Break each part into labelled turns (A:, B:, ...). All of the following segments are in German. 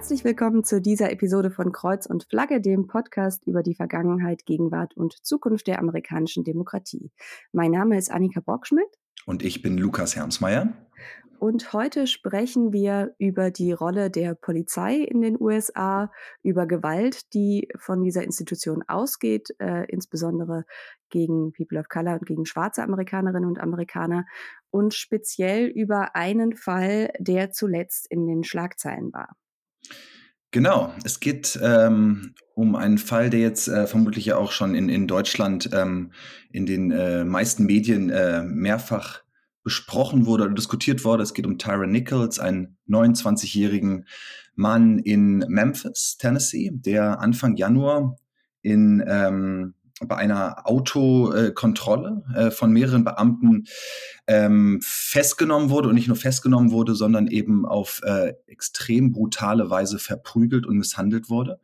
A: Herzlich willkommen zu dieser Episode von Kreuz und Flagge, dem Podcast über die Vergangenheit, Gegenwart und Zukunft der amerikanischen Demokratie. Mein Name ist Annika Brockschmidt.
B: Und ich bin Lukas Hermsmeier.
A: Und heute sprechen wir über die Rolle der Polizei in den USA, über Gewalt, die von dieser Institution ausgeht, äh, insbesondere gegen People of Color und gegen schwarze Amerikanerinnen und Amerikaner und speziell über einen Fall, der zuletzt in den Schlagzeilen war.
B: Genau, es geht ähm, um einen Fall, der jetzt äh, vermutlich ja auch schon in, in Deutschland ähm, in den äh, meisten Medien äh, mehrfach besprochen wurde oder diskutiert wurde. Es geht um Tyra Nichols, einen 29-jährigen Mann in Memphis, Tennessee, der Anfang Januar in ähm, bei einer Autokontrolle äh, von mehreren Beamten ähm, festgenommen wurde und nicht nur festgenommen wurde, sondern eben auf äh, extrem brutale Weise verprügelt und misshandelt wurde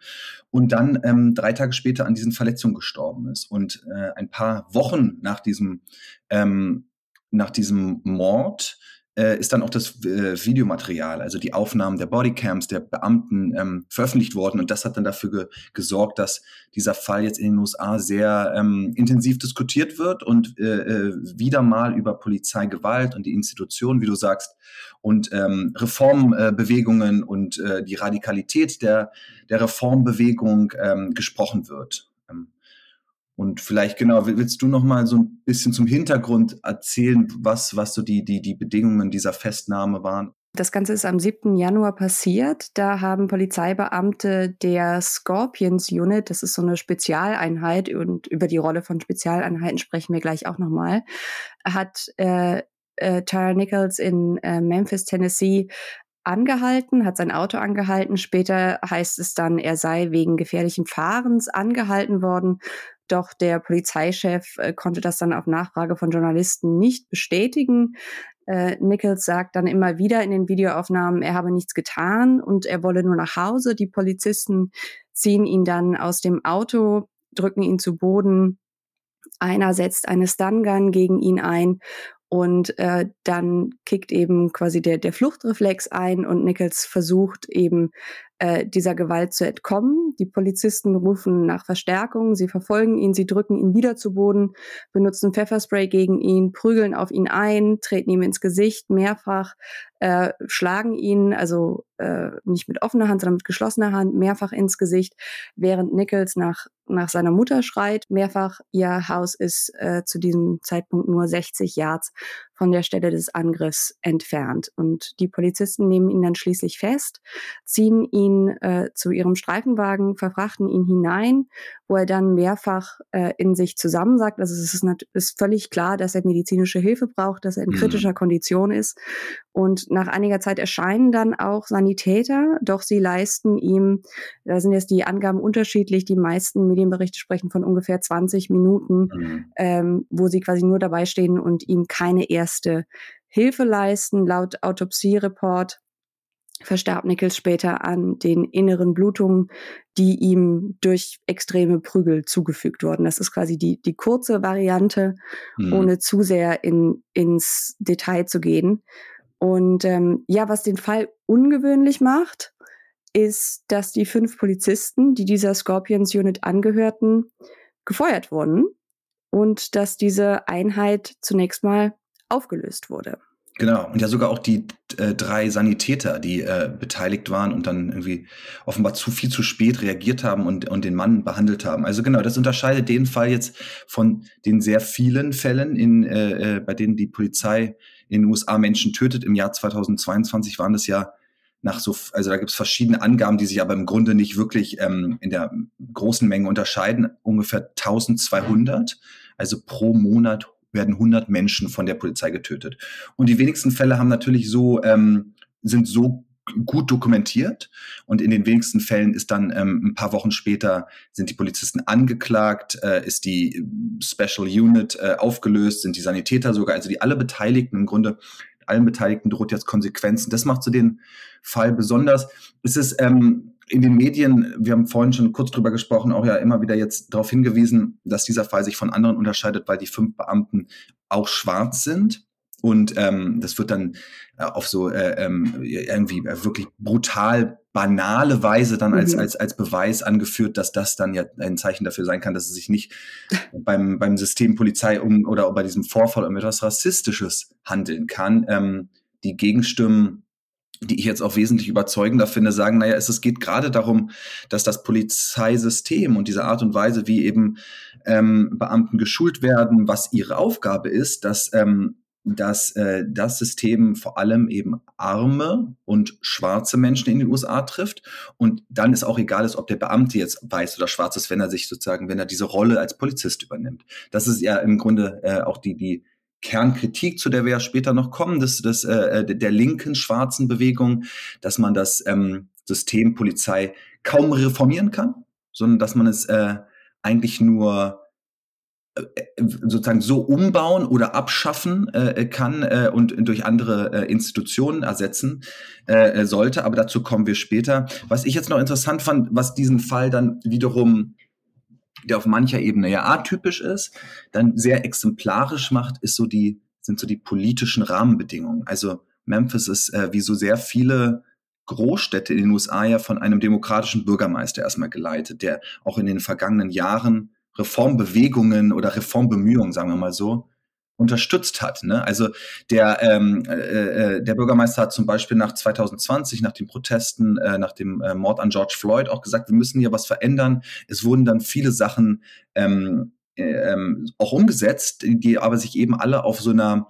B: und dann ähm, drei Tage später an diesen Verletzungen gestorben ist. Und äh, ein paar Wochen nach diesem ähm, nach diesem Mord äh, ist dann auch das äh, Videomaterial, also die Aufnahmen der Bodycams der Beamten ähm, veröffentlicht worden. Und das hat dann dafür ge gesorgt, dass dieser Fall jetzt in den USA sehr ähm, intensiv diskutiert wird und äh, äh, wieder mal über Polizeigewalt und die Institutionen, wie du sagst, und ähm, Reformbewegungen und äh, die Radikalität der, der Reformbewegung ähm, gesprochen wird. Und vielleicht genau, willst du noch mal so ein bisschen zum Hintergrund erzählen, was, was so die, die, die Bedingungen dieser Festnahme waren?
A: Das Ganze ist am 7. Januar passiert. Da haben Polizeibeamte der Scorpions Unit, das ist so eine Spezialeinheit und über die Rolle von Spezialeinheiten sprechen wir gleich auch nochmal, hat äh, äh, Tyra Nichols in äh, Memphis, Tennessee angehalten, hat sein Auto angehalten. Später heißt es dann, er sei wegen gefährlichen Fahrens angehalten worden doch der Polizeichef äh, konnte das dann auf Nachfrage von Journalisten nicht bestätigen. Äh, Nichols sagt dann immer wieder in den Videoaufnahmen, er habe nichts getan und er wolle nur nach Hause. Die Polizisten ziehen ihn dann aus dem Auto, drücken ihn zu Boden. Einer setzt eine Stun-Gun gegen ihn ein und äh, dann kickt eben quasi der, der Fluchtreflex ein und Nichols versucht eben äh, dieser Gewalt zu entkommen. Die Polizisten rufen nach Verstärkung, sie verfolgen ihn, sie drücken ihn wieder zu Boden, benutzen Pfefferspray gegen ihn, prügeln auf ihn ein, treten ihm ins Gesicht mehrfach, äh, schlagen ihn, also äh, nicht mit offener Hand, sondern mit geschlossener Hand, mehrfach ins Gesicht, während Nichols nach, nach seiner Mutter schreit, mehrfach. Ihr Haus ist äh, zu diesem Zeitpunkt nur 60 Yards von der Stelle des Angriffs entfernt. Und die Polizisten nehmen ihn dann schließlich fest, ziehen ihn äh, zu ihrem Streifenwagen, verfrachten ihn hinein, wo er dann mehrfach äh, in sich zusammensagt. Also es ist, ist völlig klar, dass er medizinische Hilfe braucht, dass er in mhm. kritischer Kondition ist. Und nach einiger Zeit erscheinen dann auch Sanitäter, doch sie leisten ihm, da sind jetzt die Angaben unterschiedlich, die meisten Medienberichte sprechen von ungefähr 20 Minuten, mhm. ähm, wo sie quasi nur dabei stehen und ihm keine erste Hilfe leisten. Laut Autopsiereport verstarb Nichols später an den inneren Blutungen, die ihm durch extreme Prügel zugefügt wurden. Das ist quasi die, die kurze Variante, mhm. ohne zu sehr in, ins Detail zu gehen. Und ähm, ja, was den Fall ungewöhnlich macht, ist, dass die fünf Polizisten, die dieser Scorpions Unit angehörten, gefeuert wurden und dass diese Einheit zunächst mal aufgelöst wurde.
B: Genau, und ja sogar auch die äh, drei Sanitäter, die äh, beteiligt waren und dann irgendwie offenbar zu viel zu spät reagiert haben und, und den Mann behandelt haben. Also genau, das unterscheidet den Fall jetzt von den sehr vielen Fällen, in, äh, äh, bei denen die Polizei in den USA Menschen tötet. Im Jahr 2022 waren das ja nach so, also da gibt es verschiedene Angaben, die sich aber im Grunde nicht wirklich ähm, in der großen Menge unterscheiden. Ungefähr 1200, also pro Monat werden 100 Menschen von der Polizei getötet. Und die wenigsten Fälle haben natürlich so, ähm, sind so gut dokumentiert und in den wenigsten Fällen ist dann ähm, ein paar Wochen später sind die Polizisten angeklagt, äh, ist die Special Unit äh, aufgelöst, sind die Sanitäter sogar, also die alle Beteiligten im Grunde allen Beteiligten droht jetzt Konsequenzen. Das macht so den Fall besonders. Es ist ähm, in den Medien, wir haben vorhin schon kurz drüber gesprochen, auch ja immer wieder jetzt darauf hingewiesen, dass dieser Fall sich von anderen unterscheidet, weil die fünf Beamten auch schwarz sind. Und ähm, das wird dann äh, auf so äh, ähm, irgendwie wirklich brutal banale Weise dann als, mhm. als, als Beweis angeführt, dass das dann ja ein Zeichen dafür sein kann, dass es sich nicht beim, beim System Polizei um oder bei diesem Vorfall um etwas Rassistisches handeln kann. Ähm, die Gegenstimmen die ich jetzt auch wesentlich überzeugender finde, sagen, naja, es, es geht gerade darum, dass das Polizeisystem und diese Art und Weise, wie eben ähm, Beamten geschult werden, was ihre Aufgabe ist, dass ähm, dass äh, das System vor allem eben arme und schwarze Menschen in den USA trifft. Und dann ist auch egal, ist, ob der Beamte jetzt weiß oder schwarz ist, wenn er sich sozusagen, wenn er diese Rolle als Polizist übernimmt. Das ist ja im Grunde äh, auch die, die Kernkritik, zu der wir ja später noch kommen, des, des, äh, der linken schwarzen Bewegung, dass man das ähm, System Polizei kaum reformieren kann, sondern dass man es äh, eigentlich nur äh, sozusagen so umbauen oder abschaffen äh, kann äh, und durch andere äh, Institutionen ersetzen äh, sollte. Aber dazu kommen wir später. Was ich jetzt noch interessant fand, was diesen Fall dann wiederum, der auf mancher Ebene ja atypisch ist, dann sehr exemplarisch macht, ist so die, sind so die politischen Rahmenbedingungen. Also Memphis ist äh, wie so sehr viele Großstädte in den USA ja von einem demokratischen Bürgermeister erstmal geleitet, der auch in den vergangenen Jahren Reformbewegungen oder Reformbemühungen, sagen wir mal so, unterstützt hat. Ne? Also der, ähm, äh, äh der Bürgermeister hat zum Beispiel nach 2020, nach den Protesten, äh, nach dem äh, Mord an George Floyd auch gesagt, wir müssen hier was verändern. Es wurden dann viele Sachen ähm, äh, ähm, auch umgesetzt, die aber sich eben alle auf so einer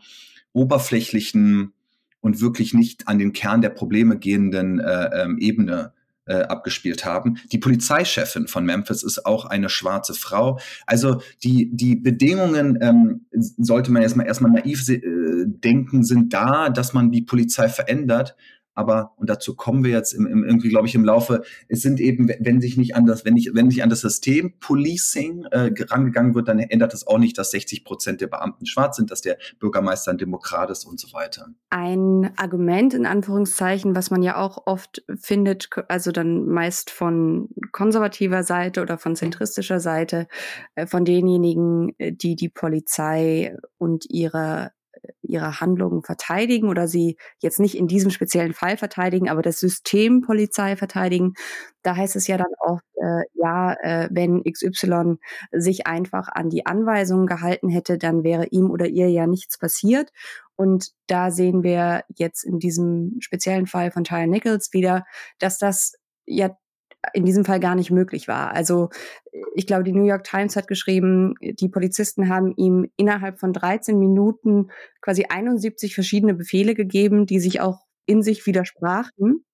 B: oberflächlichen und wirklich nicht an den Kern der Probleme gehenden äh, ähm, Ebene äh, abgespielt haben. Die Polizeichefin von Memphis ist auch eine schwarze Frau. Also die, die Bedingungen, ähm, sollte man erstmal erstmal naiv äh, denken, sind da, dass man die Polizei verändert aber, und dazu kommen wir jetzt im, im, irgendwie, glaube ich, im Laufe, es sind eben, wenn sich nicht an das, wenn nicht, wenn nicht an das System Policing äh, rangegangen wird, dann ändert das auch nicht, dass 60 Prozent der Beamten schwarz sind, dass der Bürgermeister ein Demokrat ist und so weiter.
A: Ein Argument in Anführungszeichen, was man ja auch oft findet, also dann meist von konservativer Seite oder von zentristischer Seite, äh, von denjenigen, äh, die die Polizei und ihre ihre Handlungen verteidigen oder sie jetzt nicht in diesem speziellen Fall verteidigen, aber das System Polizei verteidigen. Da heißt es ja dann auch, äh, ja, äh, wenn XY sich einfach an die Anweisungen gehalten hätte, dann wäre ihm oder ihr ja nichts passiert. Und da sehen wir jetzt in diesem speziellen Fall von Tyre Nichols wieder, dass das ja in diesem Fall gar nicht möglich war. Also ich glaube, die New York Times hat geschrieben, die Polizisten haben ihm innerhalb von 13 Minuten quasi 71 verschiedene Befehle gegeben, die sich auch in sich widersprachen.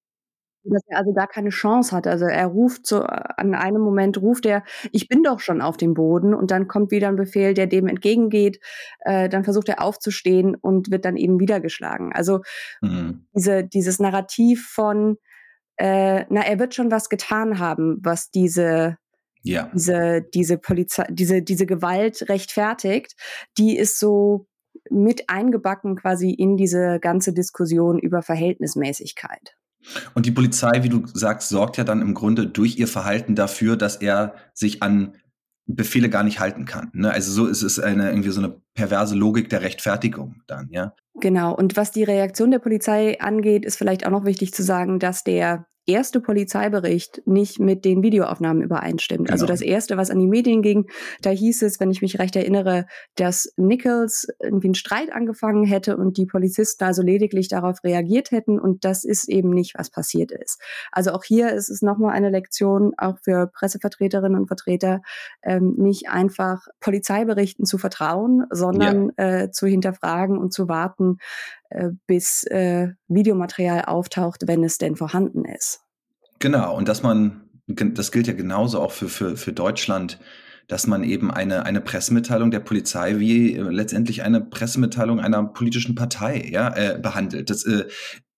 A: Dass er also gar keine Chance hat. Also er ruft so, an einem Moment ruft er, ich bin doch schon auf dem Boden und dann kommt wieder ein Befehl, der dem entgegengeht. Äh, dann versucht er aufzustehen und wird dann eben wieder geschlagen. Also mhm. diese, dieses Narrativ von, äh, na, er wird schon was getan haben, was diese ja. diese diese Polizei diese diese Gewalt rechtfertigt, die ist so mit eingebacken quasi in diese ganze Diskussion über Verhältnismäßigkeit.
B: Und die Polizei, wie du sagst, sorgt ja dann im Grunde durch ihr Verhalten dafür, dass er sich an Befehle gar nicht halten kann. Ne? Also so ist es eine irgendwie so eine perverse Logik der Rechtfertigung dann, ja.
A: Genau. Und was die Reaktion der Polizei angeht, ist vielleicht auch noch wichtig zu sagen, dass der erste Polizeibericht nicht mit den Videoaufnahmen übereinstimmt. Also genau. Also das erste, was an die Medien ging, da hieß es, wenn ich mich recht erinnere, dass Nichols irgendwie einen Streit angefangen hätte und die Polizisten also lediglich darauf reagiert hätten und das ist eben nicht, was passiert ist. Also auch hier ist es nochmal eine Lektion, auch für Pressevertreterinnen und Vertreter, ähm, nicht einfach Polizeiberichten zu vertrauen, sondern ja. äh, zu hinterfragen und zu warten, äh, bis äh, Videomaterial auftaucht, wenn es denn vorhanden ist.
B: Genau, und dass man, das gilt ja genauso auch für, für, für Deutschland, dass man eben eine, eine Pressemitteilung der Polizei wie äh, letztendlich eine Pressemitteilung einer politischen Partei ja, äh, behandelt. Das, äh,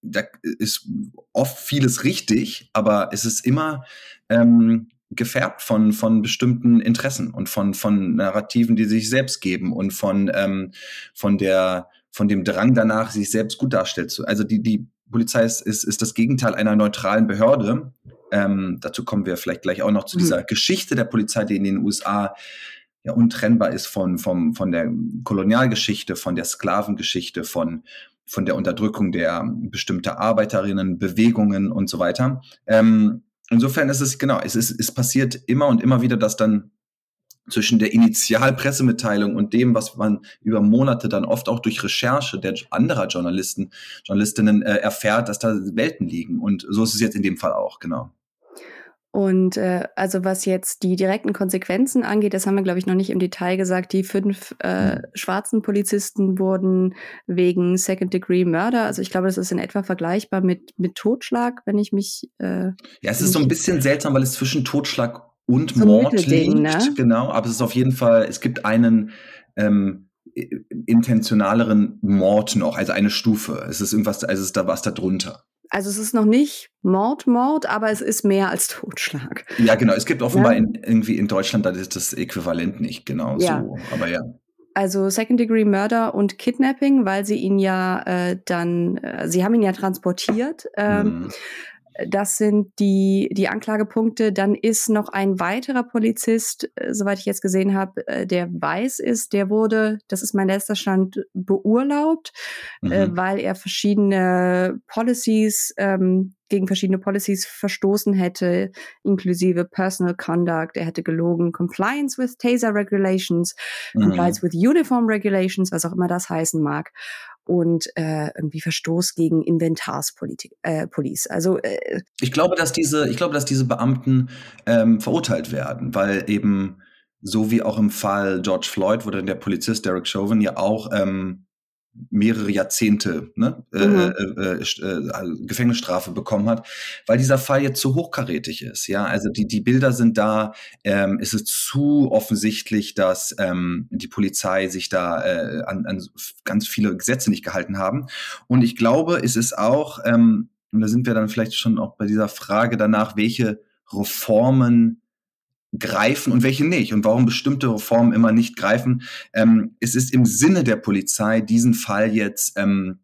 B: da ist oft vieles richtig, aber es ist immer ähm, gefärbt von, von bestimmten Interessen und von, von Narrativen, die sich selbst geben und von, ähm, von der von dem Drang danach, sich selbst gut darstellt. Also die, die Polizei ist, ist, ist das Gegenteil einer neutralen Behörde. Ähm, dazu kommen wir vielleicht gleich auch noch zu mhm. dieser Geschichte der Polizei, die in den USA ja untrennbar ist von, von, von der Kolonialgeschichte, von der Sklavengeschichte, von von der Unterdrückung der bestimmter Arbeiterinnen, Bewegungen und so weiter. Ähm, insofern ist es, genau, es ist, es passiert immer und immer wieder, dass dann zwischen der Initialpressemitteilung und dem, was man über Monate dann oft auch durch Recherche der anderer Journalisten, Journalistinnen äh, erfährt, dass da Welten liegen. Und so ist es jetzt in dem Fall auch, genau.
A: Und äh, also was jetzt die direkten Konsequenzen angeht, das haben wir, glaube ich, noch nicht im Detail gesagt. Die fünf äh, mhm. schwarzen Polizisten wurden wegen Second-Degree-Murder, also ich glaube, das ist in etwa vergleichbar mit, mit Totschlag, wenn ich mich.
B: Äh, ja, es ist so ein bisschen seltsam, weil es zwischen Totschlag und so Mord liegt. Ne? Genau, aber es ist auf jeden Fall, es gibt einen ähm, intentionaleren Mord noch, also eine Stufe. Es ist irgendwas, also es ist da was da drunter.
A: Also es ist noch nicht Mord, Mord, aber es ist mehr als Totschlag.
B: Ja, genau. Es gibt offenbar ja. in, irgendwie in Deutschland, da ist das Äquivalent nicht genau ja. so. Aber ja.
A: Also Second Degree Murder und Kidnapping, weil sie ihn ja äh, dann, äh, sie haben ihn ja transportiert. Ähm, mhm. Das sind die, die Anklagepunkte. Dann ist noch ein weiterer Polizist, äh, soweit ich jetzt gesehen habe, äh, der weiß ist, der wurde, das ist mein letzter Stand, beurlaubt, äh, mhm. äh, weil er verschiedene Policies, ähm, gegen verschiedene Policies verstoßen hätte, inklusive Personal Conduct. Er hätte gelogen, Compliance with Taser Regulations, mhm. Compliance with Uniform Regulations, was auch immer das heißen mag und äh, irgendwie Verstoß gegen Inventarspolitik, äh, Police. Also äh,
B: ich glaube, dass diese, ich glaube, dass diese Beamten ähm, verurteilt werden, weil eben so wie auch im Fall George Floyd wurde der Polizist Derek Chauvin ja auch ähm, mehrere Jahrzehnte ne, äh, mhm. äh, äh, äh, Gefängnisstrafe bekommen hat, weil dieser Fall jetzt zu hochkarätig ist. Ja, also die die Bilder sind da. Ähm, es ist zu offensichtlich, dass ähm, die Polizei sich da äh, an, an ganz viele Gesetze nicht gehalten haben. Und ich glaube, es ist auch ähm, und da sind wir dann vielleicht schon auch bei dieser Frage danach, welche Reformen greifen und welche nicht und warum bestimmte Reformen immer nicht greifen. Ähm, es ist im Sinne der Polizei, diesen Fall jetzt ähm,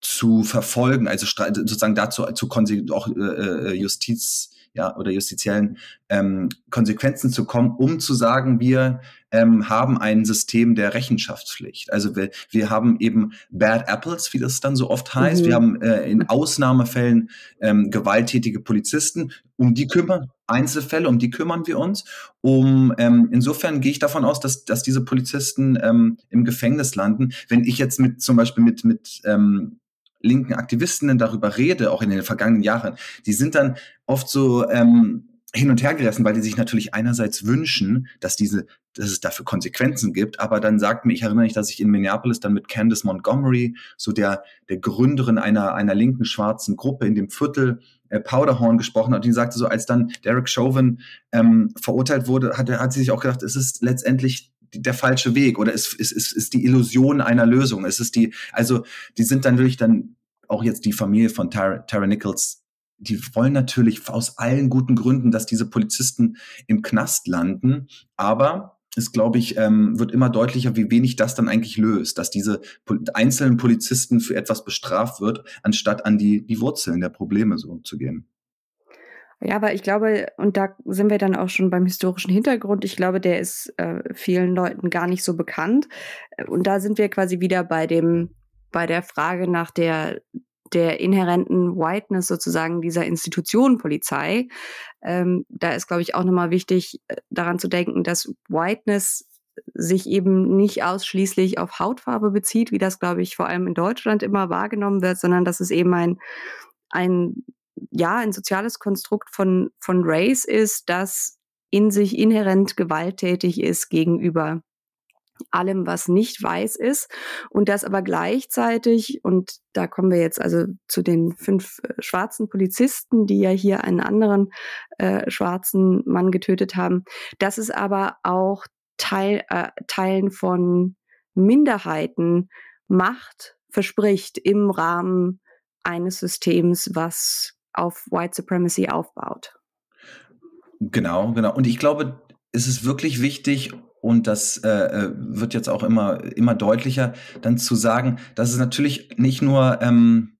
B: zu verfolgen, also sozusagen dazu zu auch äh, äh, Justiz ja, oder justiziellen ähm, Konsequenzen zu kommen, um zu sagen, wir ähm, haben ein System der Rechenschaftspflicht. Also wir, wir haben eben Bad Apples, wie das dann so oft heißt. Mhm. Wir haben äh, in Ausnahmefällen ähm, gewalttätige Polizisten, um die kümmern, Einzelfälle, um die kümmern wir uns. Um ähm, insofern gehe ich davon aus, dass, dass diese Polizisten ähm, im Gefängnis landen. Wenn ich jetzt mit zum Beispiel mit, mit ähm, linken Aktivistinnen darüber rede, auch in den vergangenen Jahren, die sind dann oft so ähm, hin und her gerissen, weil die sich natürlich einerseits wünschen, dass diese, dass es dafür Konsequenzen gibt, aber dann sagt mir, ich erinnere mich, dass ich in Minneapolis dann mit Candace Montgomery, so der, der Gründerin einer, einer linken schwarzen Gruppe in dem Viertel äh, Powderhorn gesprochen hat, und die sagte so, als dann Derek Chauvin ähm, verurteilt wurde, hat, hat sie sich auch gedacht, es ist letztendlich der falsche Weg oder ist, ist, ist, ist die Illusion einer Lösung. Es ist die, also die sind dann wirklich dann auch jetzt die Familie von Tara, Tara Nichols, die wollen natürlich aus allen guten Gründen, dass diese Polizisten im Knast landen, aber es, glaube ich, ähm, wird immer deutlicher, wie wenig das dann eigentlich löst, dass diese einzelnen Polizisten für etwas bestraft wird, anstatt an die, die Wurzeln der Probleme so zu gehen.
A: Ja, aber ich glaube, und da sind wir dann auch schon beim historischen Hintergrund, ich glaube, der ist äh, vielen Leuten gar nicht so bekannt. Und da sind wir quasi wieder bei dem, bei der Frage nach der, der inhärenten Whiteness sozusagen dieser Institution Polizei. Ähm, da ist, glaube ich, auch nochmal wichtig, äh, daran zu denken, dass Whiteness sich eben nicht ausschließlich auf Hautfarbe bezieht, wie das, glaube ich, vor allem in Deutschland immer wahrgenommen wird, sondern dass es eben ein, ein ja ein soziales Konstrukt von, von Race ist, das in sich inhärent gewalttätig ist gegenüber allem, was nicht weiß ist und das aber gleichzeitig, und da kommen wir jetzt also zu den fünf äh, schwarzen Polizisten, die ja hier einen anderen äh, schwarzen Mann getötet haben, dass es aber auch Teil, äh, Teilen von Minderheiten Macht verspricht im Rahmen eines Systems, was auf White Supremacy aufbaut.
B: Genau, genau. Und ich glaube, es ist wirklich wichtig, und das äh, äh, wird jetzt auch immer, immer deutlicher, dann zu sagen, dass es natürlich nicht nur ähm,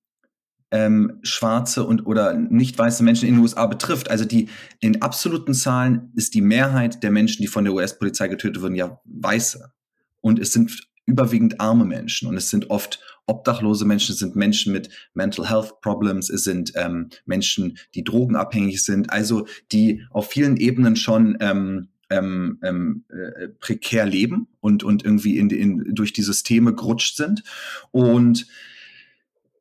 B: ähm, schwarze und oder nicht weiße Menschen in den USA betrifft. Also die in absoluten Zahlen ist die Mehrheit der Menschen, die von der US-Polizei getötet wurden, ja weiße. Und es sind überwiegend arme Menschen und es sind oft obdachlose Menschen, es sind Menschen mit Mental Health Problems, es sind ähm, Menschen, die drogenabhängig sind, also die auf vielen Ebenen schon ähm, ähm, ähm, äh, prekär leben und, und irgendwie in, in, durch die Systeme gerutscht sind. Und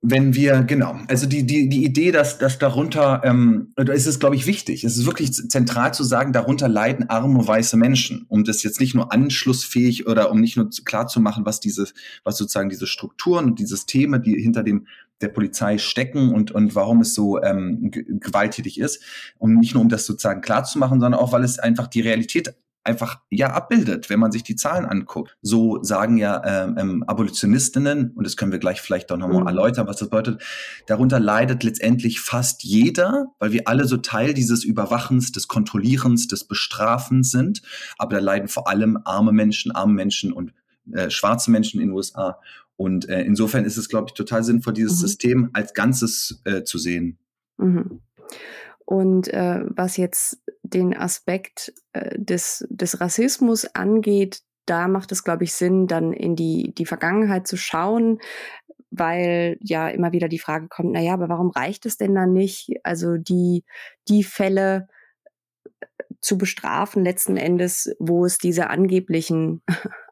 B: wenn wir, genau, also die, die, die Idee, dass, dass darunter, ähm, da ist es, glaube ich, wichtig, es ist wirklich zentral zu sagen, darunter leiden arme weiße Menschen, um das jetzt nicht nur anschlussfähig oder um nicht nur klar zu machen, was diese, was sozusagen diese Strukturen und die Systeme, die hinter dem der Polizei stecken und, und warum es so ähm, gewalttätig ist. Und nicht nur, um das sozusagen klar zu machen, sondern auch, weil es einfach die Realität einfach ja abbildet, wenn man sich die Zahlen anguckt. So sagen ja ähm, ähm, Abolitionistinnen, und das können wir gleich vielleicht auch nochmal mhm. erläutern, was das bedeutet, darunter leidet letztendlich fast jeder, weil wir alle so Teil dieses Überwachens, des Kontrollierens, des Bestrafens sind. Aber da leiden vor allem arme Menschen, arme Menschen und äh, schwarze Menschen in den USA. Und äh, insofern ist es, glaube ich, total sinnvoll, dieses mhm. System als Ganzes äh, zu sehen.
A: Mhm. Und äh, was jetzt den Aspekt äh, des, des Rassismus angeht, da macht es, glaube ich, Sinn, dann in die, die Vergangenheit zu schauen, weil ja immer wieder die Frage kommt, naja, aber warum reicht es denn dann nicht? Also die, die Fälle äh, zu bestrafen letzten Endes, wo es diese angeblichen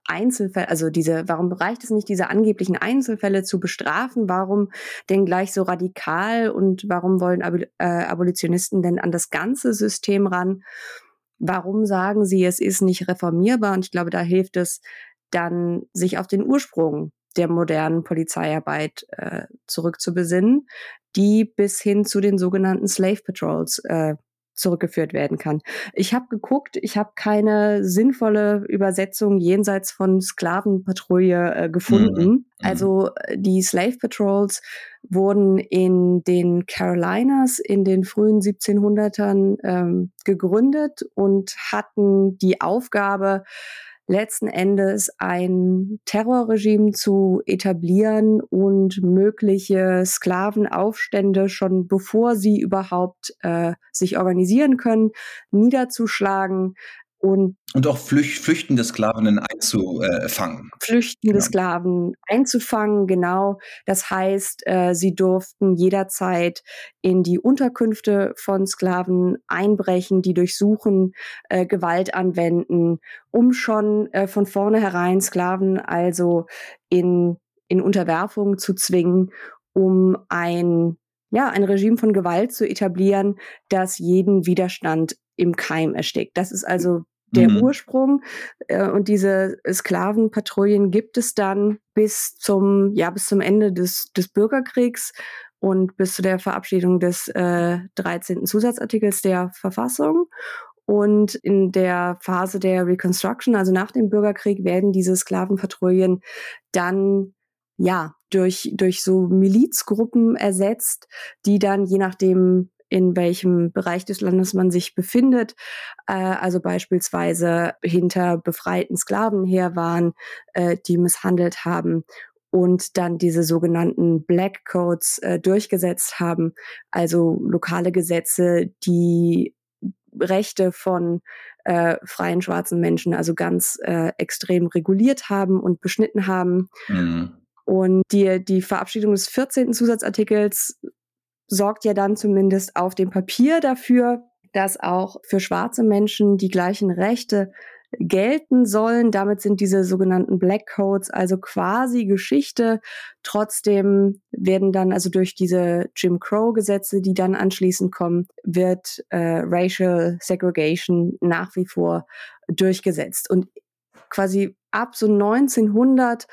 A: Einzelfälle, also diese, warum reicht es nicht, diese angeblichen Einzelfälle zu bestrafen? Warum denn gleich so radikal und warum wollen Ab äh, Abolitionisten denn an das ganze System ran? Warum sagen sie, es ist nicht reformierbar? Und ich glaube, da hilft es dann, sich auf den Ursprung der modernen Polizeiarbeit äh, zurückzubesinnen, die bis hin zu den sogenannten Slave Patrols äh, zurückgeführt werden kann. Ich habe geguckt, ich habe keine sinnvolle Übersetzung jenseits von Sklavenpatrouille äh, gefunden. Mhm. Also äh, die Slave Patrols wurden in den Carolinas in den frühen 1700ern ähm, gegründet und hatten die Aufgabe, letzten Endes ein Terrorregime zu etablieren und mögliche Sklavenaufstände schon bevor sie überhaupt äh, sich organisieren können, niederzuschlagen, und,
B: und auch flüch flüchtende Sklavinnen einzufangen.
A: Flüchtende genau. Sklaven einzufangen, genau. Das heißt, äh, sie durften jederzeit in die Unterkünfte von Sklaven einbrechen, die durchsuchen, äh, Gewalt anwenden, um schon äh, von vornherein Sklaven also in, in Unterwerfung zu zwingen, um ein ja, ein Regime von Gewalt zu etablieren, das jeden Widerstand im Keim erstickt. Das ist also der mhm. Ursprung. Äh, und diese Sklavenpatrouillen gibt es dann bis zum, ja, bis zum Ende des, des Bürgerkriegs und bis zu der Verabschiedung des äh, 13. Zusatzartikels der Verfassung. Und in der Phase der Reconstruction, also nach dem Bürgerkrieg, werden diese Sklavenpatrouillen dann ja durch, durch so Milizgruppen ersetzt, die dann je nachdem in welchem Bereich des Landes man sich befindet. Äh, also beispielsweise hinter befreiten Sklaven her waren, äh, die misshandelt haben und dann diese sogenannten Black Codes äh, durchgesetzt haben, also lokale Gesetze, die Rechte von äh, freien schwarzen Menschen also ganz äh, extrem reguliert haben und beschnitten haben. Mhm. Und die, die Verabschiedung des 14. Zusatzartikels sorgt ja dann zumindest auf dem Papier dafür, dass auch für schwarze Menschen die gleichen Rechte gelten sollen. Damit sind diese sogenannten Black Codes also quasi Geschichte. Trotzdem werden dann also durch diese Jim Crow Gesetze, die dann anschließend kommen, wird äh, Racial Segregation nach wie vor durchgesetzt. Und quasi ab so 1900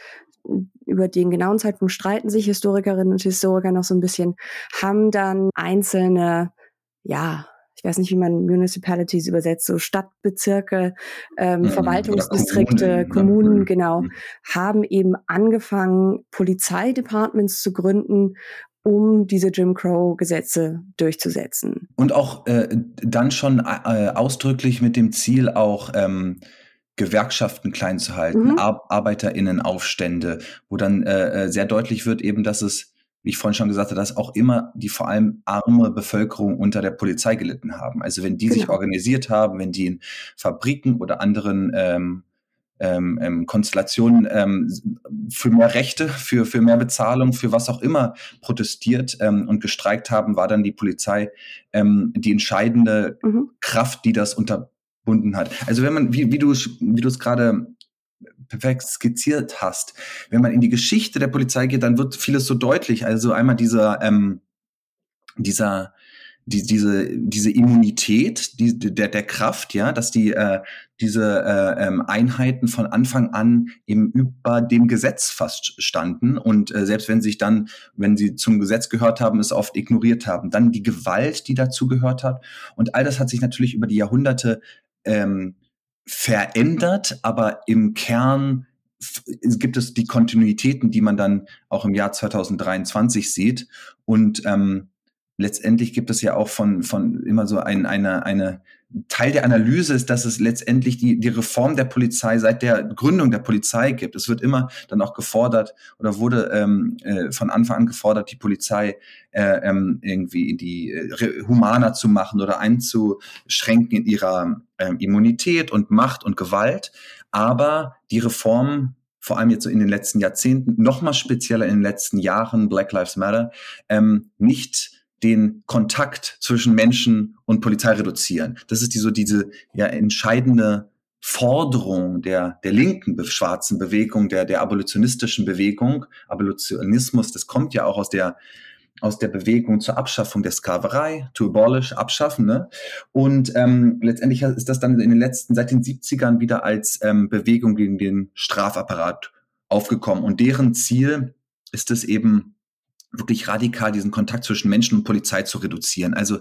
A: über den genauen Zeitpunkt streiten sich Historikerinnen und Historiker noch so ein bisschen, haben dann einzelne, ja, ich weiß nicht, wie man Municipalities übersetzt, so Stadtbezirke, ähm, mhm, Verwaltungsdistrikte, Kommunen, Kommunen, mhm. genau, mhm. haben eben angefangen, Polizeidepartments zu gründen, um diese Jim Crow-Gesetze durchzusetzen.
B: Und auch äh, dann schon äh, ausdrücklich mit dem Ziel auch ähm, Gewerkschaften klein zu halten, mhm. Ar ArbeiterInnenaufstände, wo dann äh, äh, sehr deutlich wird eben, dass es, wie ich vorhin schon gesagt habe, dass auch immer die vor allem arme Bevölkerung unter der Polizei gelitten haben. Also wenn die genau. sich organisiert haben, wenn die in Fabriken oder anderen ähm, ähm, ähm, Konstellationen ähm, für mehr Rechte, für, für mehr Bezahlung, für was auch immer protestiert ähm, und gestreikt haben, war dann die Polizei ähm, die entscheidende mhm. Kraft, die das unterbunden hat. Also wenn man, wie, wie du wie du es gerade perfekt skizziert hast, wenn man in die Geschichte der Polizei geht, dann wird vieles so deutlich. Also einmal dieser ähm, dieser die, diese, diese Immunität die, der, der Kraft, ja, dass die äh, diese äh, ähm, Einheiten von Anfang an eben über dem Gesetz fast standen und äh, selbst wenn sich dann, wenn sie zum Gesetz gehört haben, es oft ignoriert haben. Dann die Gewalt, die dazu gehört hat und all das hat sich natürlich über die Jahrhunderte ähm, verändert, aber im Kern gibt es die Kontinuitäten, die man dann auch im Jahr 2023 sieht. Und ähm, letztendlich gibt es ja auch von, von immer so ein, eine, eine Teil der Analyse ist, dass es letztendlich die, die Reform der Polizei seit der Gründung der Polizei gibt. Es wird immer dann auch gefordert oder wurde ähm, äh, von Anfang an gefordert, die Polizei äh, ähm, irgendwie die äh, humaner zu machen oder einzuschränken in ihrer äh, Immunität und Macht und Gewalt. Aber die Reform vor allem jetzt so in den letzten Jahrzehnten, noch mal spezieller in den letzten Jahren, Black Lives Matter, ähm, nicht den Kontakt zwischen Menschen und Polizei reduzieren. Das ist die, so diese ja, entscheidende Forderung der, der linken schwarzen Bewegung, der, der abolitionistischen Bewegung. Abolitionismus, das kommt ja auch aus der, aus der Bewegung zur Abschaffung der Sklaverei, to abolish, abschaffen. Ne? Und ähm, letztendlich ist das dann in den letzten, seit den 70ern wieder als ähm, Bewegung gegen den Strafapparat aufgekommen. Und deren Ziel ist es eben, wirklich radikal diesen Kontakt zwischen Menschen und Polizei zu reduzieren. Also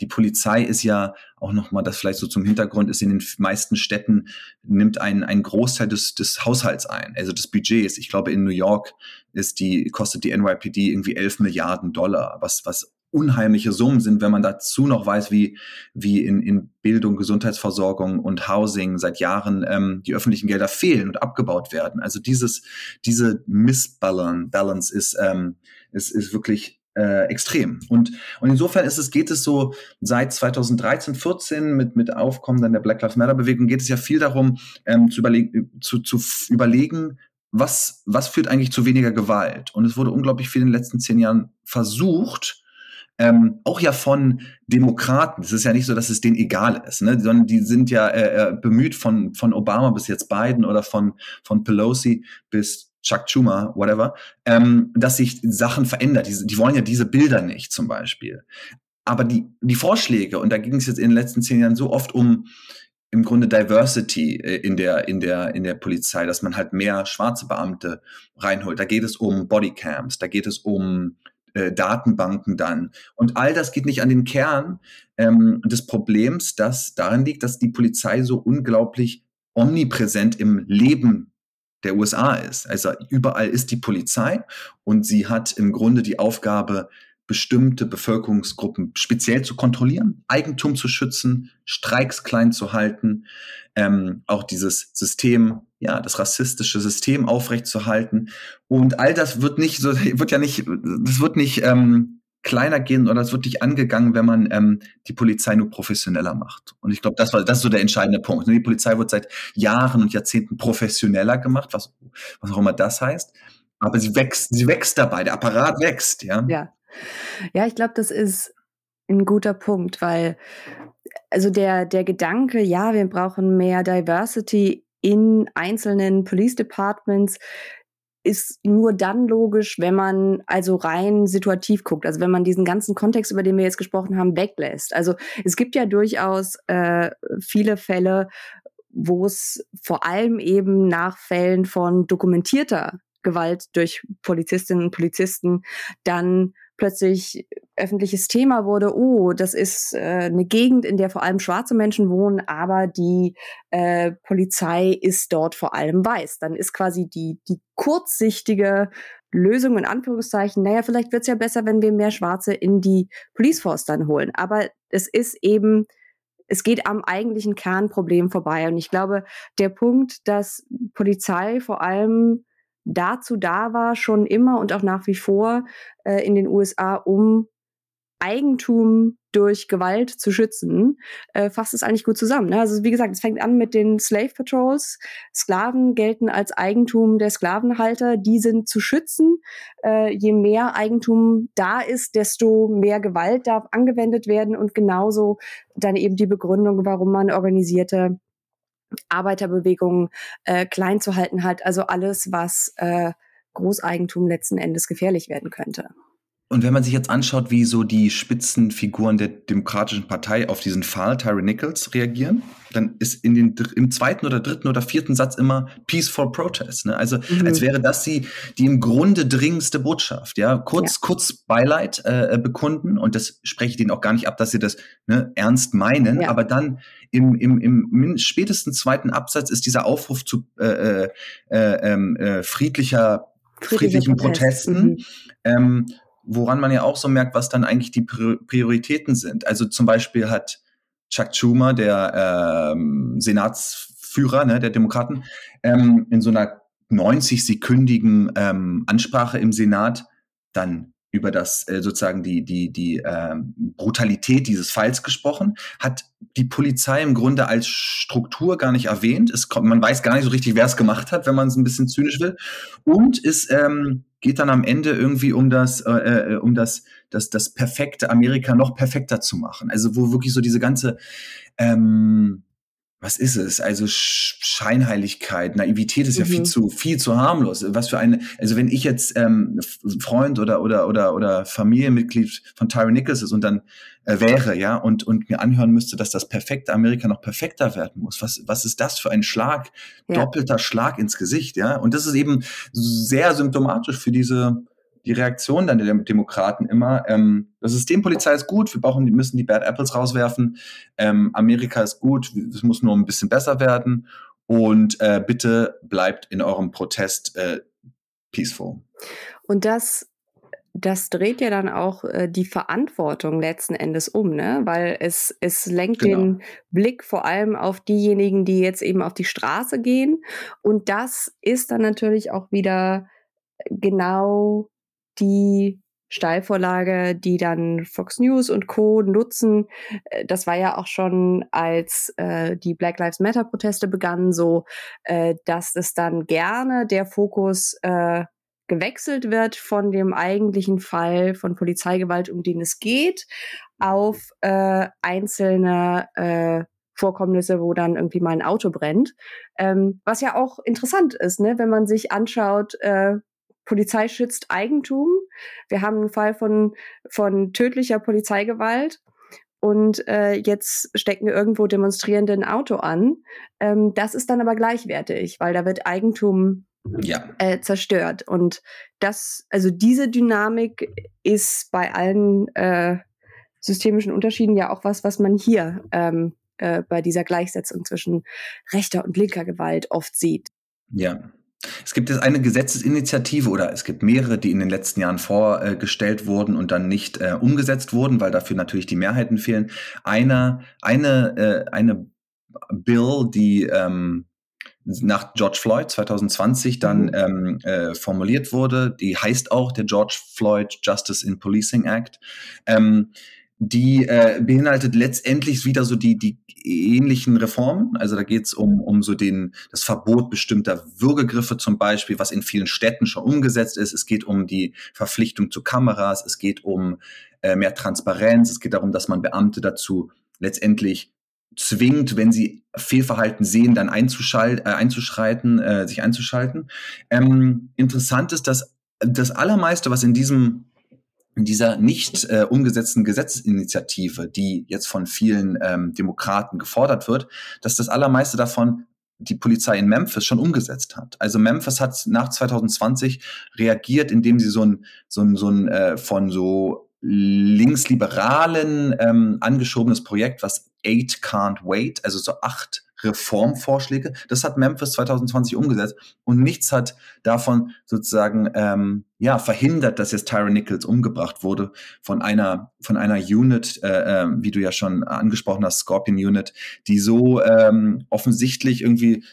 B: die Polizei ist ja auch nochmal, das vielleicht so zum Hintergrund ist, in den meisten Städten nimmt ein, ein Großteil des, des Haushalts ein, also des Budgets. Ich glaube, in New York ist die, kostet die NYPD irgendwie 11 Milliarden Dollar, was, was unheimliche Summen sind, wenn man dazu noch weiß, wie, wie in, in Bildung, Gesundheitsversorgung und Housing seit Jahren ähm, die öffentlichen Gelder fehlen und abgebaut werden. Also dieses, diese Missbalance ist, ähm, ist, ist wirklich äh, extrem. Und, und insofern ist es, geht es so seit 2013, 14 mit, mit Aufkommen dann der Black Lives Matter Bewegung, geht es ja viel darum, ähm, zu, überlegen, zu, zu überlegen, was, was führt eigentlich zu weniger Gewalt? Und es wurde unglaublich viel in den letzten zehn Jahren versucht, ähm, auch ja von Demokraten. Es ist ja nicht so, dass es denen egal ist, ne? sondern die sind ja äh, äh, bemüht von, von Obama bis jetzt Biden oder von, von Pelosi bis Chuck Schumer, whatever, ähm, dass sich Sachen verändern. Die, die wollen ja diese Bilder nicht zum Beispiel. Aber die, die Vorschläge, und da ging es jetzt in den letzten zehn Jahren so oft um im Grunde Diversity äh, in der, in der, in der Polizei, dass man halt mehr schwarze Beamte reinholt. Da geht es um Bodycams, da geht es um äh, Datenbanken dann. Und all das geht nicht an den Kern ähm, des Problems, das darin liegt, dass die Polizei so unglaublich omnipräsent im Leben der USA ist. Also überall ist die Polizei und sie hat im Grunde die Aufgabe, bestimmte Bevölkerungsgruppen speziell zu kontrollieren, Eigentum zu schützen, Streiks klein zu halten, ähm, auch dieses System, ja, das rassistische System aufrechtzuerhalten. Und all das wird nicht so, wird ja nicht, das wird nicht ähm, kleiner gehen oder es wird nicht angegangen, wenn man ähm, die Polizei nur professioneller macht. Und ich glaube, das war das ist so der entscheidende Punkt. Die Polizei wird seit Jahren und Jahrzehnten professioneller gemacht, was, was auch immer das heißt. Aber sie wächst, sie wächst dabei, der Apparat wächst, ja.
A: Ja. Ja, ich glaube, das ist ein guter Punkt, weil also der, der Gedanke, ja, wir brauchen mehr Diversity in einzelnen Police Departments, ist nur dann logisch, wenn man also rein situativ guckt, also wenn man diesen ganzen Kontext, über den wir jetzt gesprochen haben, weglässt. Also es gibt ja durchaus äh, viele Fälle, wo es vor allem eben nach Fällen von dokumentierter Gewalt durch Polizistinnen und Polizisten dann plötzlich öffentliches Thema wurde, oh, das ist äh, eine Gegend, in der vor allem schwarze Menschen wohnen, aber die äh, Polizei ist dort vor allem weiß. Dann ist quasi die, die kurzsichtige Lösung in Anführungszeichen, naja, vielleicht wird's ja besser, wenn wir mehr Schwarze in die Police Force dann holen. Aber es ist eben, es geht am eigentlichen Kernproblem vorbei. Und ich glaube, der Punkt, dass Polizei vor allem dazu da war, schon immer und auch nach wie vor äh, in den USA, um Eigentum durch Gewalt zu schützen, äh, fasst es eigentlich gut zusammen. Ne? Also wie gesagt, es fängt an mit den Slave Patrols. Sklaven gelten als Eigentum der Sklavenhalter. Die sind zu schützen. Äh, je mehr Eigentum da ist, desto mehr Gewalt darf angewendet werden und genauso dann eben die Begründung, warum man organisierte Arbeiterbewegungen äh, klein zu halten hat. Also alles, was äh, Großeigentum letzten Endes gefährlich werden könnte.
B: Und wenn man sich jetzt anschaut, wie so die Spitzenfiguren der Demokratischen Partei auf diesen Fall Tyree Nichols reagieren, dann ist in den, im zweiten oder dritten oder vierten Satz immer Peaceful Protest. Ne? Also mhm. als wäre das die, die im Grunde dringendste Botschaft. Ja, kurz, ja. kurz Beileid äh, bekunden und das spreche ich denen auch gar nicht ab, dass sie das ne, ernst meinen. Ja. Aber dann im, im, im spätesten zweiten Absatz ist dieser Aufruf zu äh, äh, äh, ähm, äh friedlicher friedlichen Protest. Protesten. Mhm. Ähm, woran man ja auch so merkt, was dann eigentlich die Prioritäten sind. Also zum Beispiel hat Chuck Schumer, der ähm, Senatsführer ne, der Demokraten, ähm, in so einer 90-sekündigen ähm, Ansprache im Senat dann über das äh, sozusagen die die die äh, Brutalität dieses Falls gesprochen, hat die Polizei im Grunde als Struktur gar nicht erwähnt. Es kommt, man weiß gar nicht so richtig, wer es gemacht hat, wenn man es ein bisschen zynisch will, und ist ähm, geht dann am Ende irgendwie um das, äh, äh, um das, das, das perfekte Amerika noch perfekter zu machen. Also wo wirklich so diese ganze ähm, was ist es? Also Scheinheiligkeit, Naivität ist ja mhm. viel zu viel zu harmlos. Was für eine, also wenn ich jetzt ähm, Freund oder oder oder oder Familienmitglied von Tyre Nichols ist und dann äh, wäre, ja, und und mir anhören müsste, dass das perfekte Amerika noch perfekter werden muss. Was was ist das für ein Schlag, ja. doppelter Schlag ins Gesicht, ja? Und das ist eben sehr symptomatisch für diese die Reaktion dann der Demokraten immer, ähm, das Systempolizei ist gut, wir brauchen, müssen die Bad Apples rauswerfen, ähm, Amerika ist gut, es muss nur ein bisschen besser werden und äh, bitte bleibt in eurem Protest äh, peaceful.
A: Und das das dreht ja dann auch äh, die Verantwortung letzten Endes um, ne? Weil es, es lenkt genau. den Blick vor allem auf diejenigen, die jetzt eben auf die Straße gehen. Und das ist dann natürlich auch wieder genau die Steilvorlage, die dann Fox News und Co. nutzen. Äh, das war ja auch schon, als äh, die Black Lives Matter-Proteste begannen, so, äh, dass es dann gerne der Fokus äh, gewechselt wird von dem eigentlichen Fall von Polizeigewalt, um den es geht, auf äh, einzelne äh, Vorkommnisse, wo dann irgendwie mal ein Auto brennt. Ähm, was ja auch interessant ist, ne, wenn man sich anschaut, äh, Polizei schützt Eigentum. Wir haben einen Fall von, von tödlicher Polizeigewalt. Und äh, jetzt stecken irgendwo Demonstrierende ein Auto an. Ähm, das ist dann aber gleichwertig, weil da wird Eigentum ja. äh, zerstört. Und das, also diese Dynamik ist bei allen äh, systemischen Unterschieden ja auch was, was man hier ähm, äh, bei dieser Gleichsetzung zwischen rechter und linker Gewalt oft sieht.
B: Ja, es gibt jetzt eine Gesetzesinitiative oder es gibt mehrere, die in den letzten Jahren vorgestellt wurden und dann nicht äh, umgesetzt wurden, weil dafür natürlich die Mehrheiten fehlen. Eine, eine, äh, eine Bill, die ähm, nach George Floyd 2020 dann mhm. ähm, äh, formuliert wurde, die heißt auch der George Floyd Justice in Policing Act. Ähm, die äh, beinhaltet letztendlich wieder so die, die ähnlichen Reformen. Also da geht es um, um so den, das Verbot bestimmter Würgegriffe zum Beispiel, was in vielen Städten schon umgesetzt ist. Es geht um die Verpflichtung zu Kameras, es geht um äh, mehr Transparenz, es geht darum, dass man Beamte dazu letztendlich zwingt, wenn sie Fehlverhalten sehen, dann einzuschal äh, einzuschreiten, äh, sich einzuschalten. Ähm, interessant ist, dass das Allermeiste, was in diesem dieser nicht äh, umgesetzten Gesetzesinitiative, die jetzt von vielen ähm, Demokraten gefordert wird, dass das allermeiste davon die Polizei in Memphis schon umgesetzt hat. Also Memphis hat nach 2020 reagiert, indem sie so ein, so ein, so ein äh, von so linksliberalen ähm, angeschobenes Projekt, was Eight Can't Wait, also so acht Reformvorschläge. Das hat Memphis 2020 umgesetzt und nichts hat davon sozusagen ähm, ja verhindert, dass jetzt Tyron Nichols umgebracht wurde von einer von einer Unit, äh, äh, wie du ja schon angesprochen hast, Scorpion Unit, die so ähm, offensichtlich irgendwie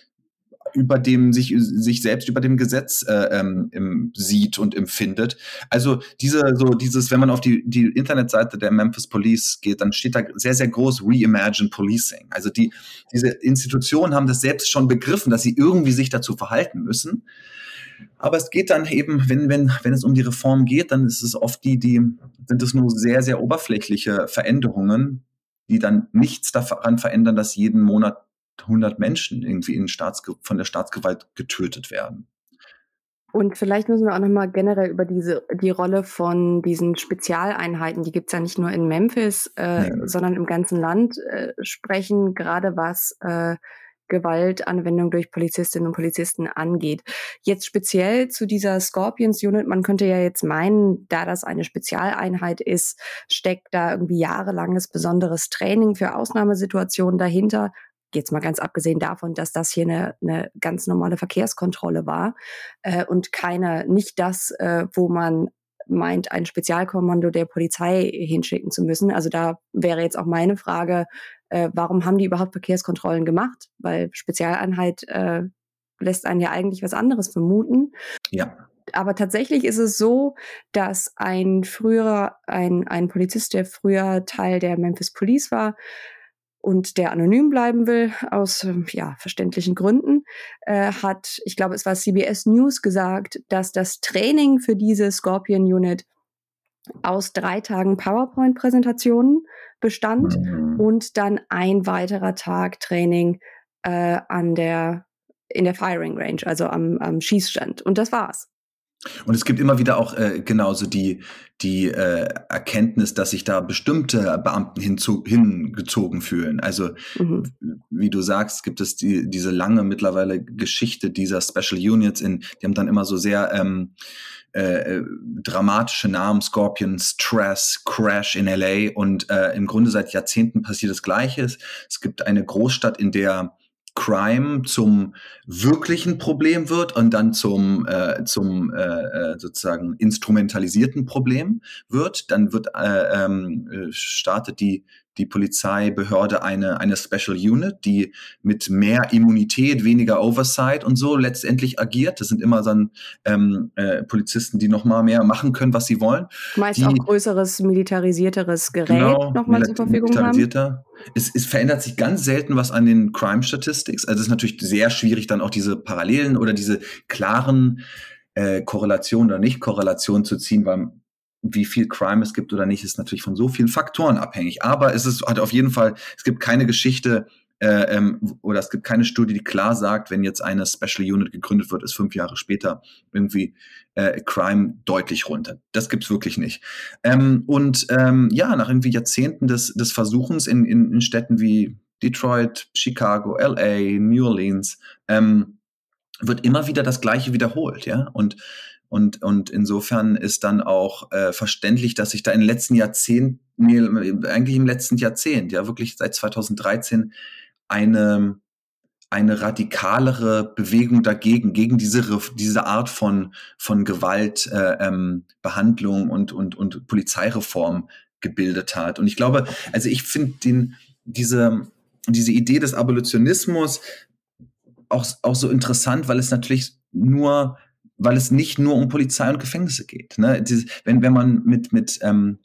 B: über dem sich sich selbst über dem Gesetz äh, ähm, sieht und empfindet. Also diese so dieses, wenn man auf die die Internetseite der Memphis Police geht, dann steht da sehr sehr groß Reimagine Policing. Also die diese Institutionen haben das selbst schon begriffen, dass sie irgendwie sich dazu verhalten müssen. Aber es geht dann eben, wenn, wenn, wenn es um die Reform geht, dann ist es oft die, die, sind es nur sehr, sehr oberflächliche Veränderungen, die dann nichts daran verändern, dass jeden Monat 100 Menschen irgendwie in Staatsge von der Staatsgewalt getötet werden.
A: Und vielleicht müssen wir auch nochmal generell über diese die Rolle von diesen Spezialeinheiten, die gibt es ja nicht nur in Memphis, äh, ja. sondern im ganzen Land äh, sprechen, gerade was äh, Gewaltanwendung durch Polizistinnen und Polizisten angeht. Jetzt speziell zu dieser Scorpions Unit, man könnte ja jetzt meinen, da das eine Spezialeinheit ist, steckt da irgendwie jahrelanges besonderes Training für Ausnahmesituationen dahinter. Jetzt mal ganz abgesehen davon, dass das hier eine, eine ganz normale Verkehrskontrolle war äh, und keine, nicht das, äh, wo man meint, ein Spezialkommando der Polizei hinschicken zu müssen. Also da wäre jetzt auch meine Frage, äh, warum haben die überhaupt Verkehrskontrollen gemacht? Weil Spezialeinheit äh, lässt einen ja eigentlich was anderes vermuten.
B: Ja.
A: Aber tatsächlich ist es so, dass ein früherer, ein, ein Polizist, der früher Teil der Memphis Police war, und der anonym bleiben will, aus ja, verständlichen Gründen, äh, hat, ich glaube, es war CBS News gesagt, dass das Training für diese Scorpion Unit aus drei Tagen PowerPoint-Präsentationen bestand mhm. und dann ein weiterer Tag Training äh, an der in der Firing Range, also am, am Schießstand. Und das war's.
B: Und es gibt immer wieder auch äh, genauso die, die äh, Erkenntnis, dass sich da bestimmte Beamten hinzu, hingezogen fühlen. Also mhm. wie du sagst, gibt es die, diese lange mittlerweile Geschichte dieser Special Units, in, die haben dann immer so sehr ähm, äh, äh dramatische Namen, Scorpion, Stress, Crash in LA und äh, im Grunde seit Jahrzehnten passiert das Gleiche. Es gibt eine Großstadt, in der Crime zum wirklichen Problem wird und dann zum, äh, zum äh, äh, sozusagen instrumentalisierten Problem wird, dann wird äh, ähm, äh, startet die die Polizeibehörde eine, eine Special Unit, die mit mehr Immunität, weniger Oversight und so letztendlich agiert. Das sind immer dann ähm, äh, Polizisten, die noch mal mehr machen können, was sie wollen.
A: Meist die, auch größeres, militarisierteres Gerät genau, nochmal zur Verfügung haben.
B: Es, es verändert sich ganz selten was an den Crime Statistics. Also es ist natürlich sehr schwierig, dann auch diese Parallelen oder diese klaren äh, Korrelationen oder Nicht-Korrelationen zu ziehen, weil wie viel Crime es gibt oder nicht, ist natürlich von so vielen Faktoren abhängig. Aber es ist, hat auf jeden Fall, es gibt keine Geschichte äh, ähm, oder es gibt keine Studie, die klar sagt, wenn jetzt eine Special Unit gegründet wird, ist fünf Jahre später irgendwie äh, Crime deutlich runter. Das gibt's wirklich nicht. Ähm, und ähm, ja, nach irgendwie Jahrzehnten des, des Versuchens in, in, in Städten wie Detroit, Chicago, LA, New Orleans, ähm, wird immer wieder das Gleiche wiederholt, ja. Und und, und insofern ist dann auch äh, verständlich, dass sich da in den letzten Jahrzehnten, eigentlich im letzten Jahrzehnt, ja wirklich seit 2013, eine, eine radikalere Bewegung dagegen, gegen diese, diese Art von, von Gewalt, äh, ähm, und, und, und Polizeireform gebildet hat. Und ich glaube, also ich finde diese, diese Idee des Abolitionismus auch, auch so interessant, weil es natürlich nur weil es nicht nur um Polizei und Gefängnisse geht. Ne? Wenn, wenn man mit, mit ähm,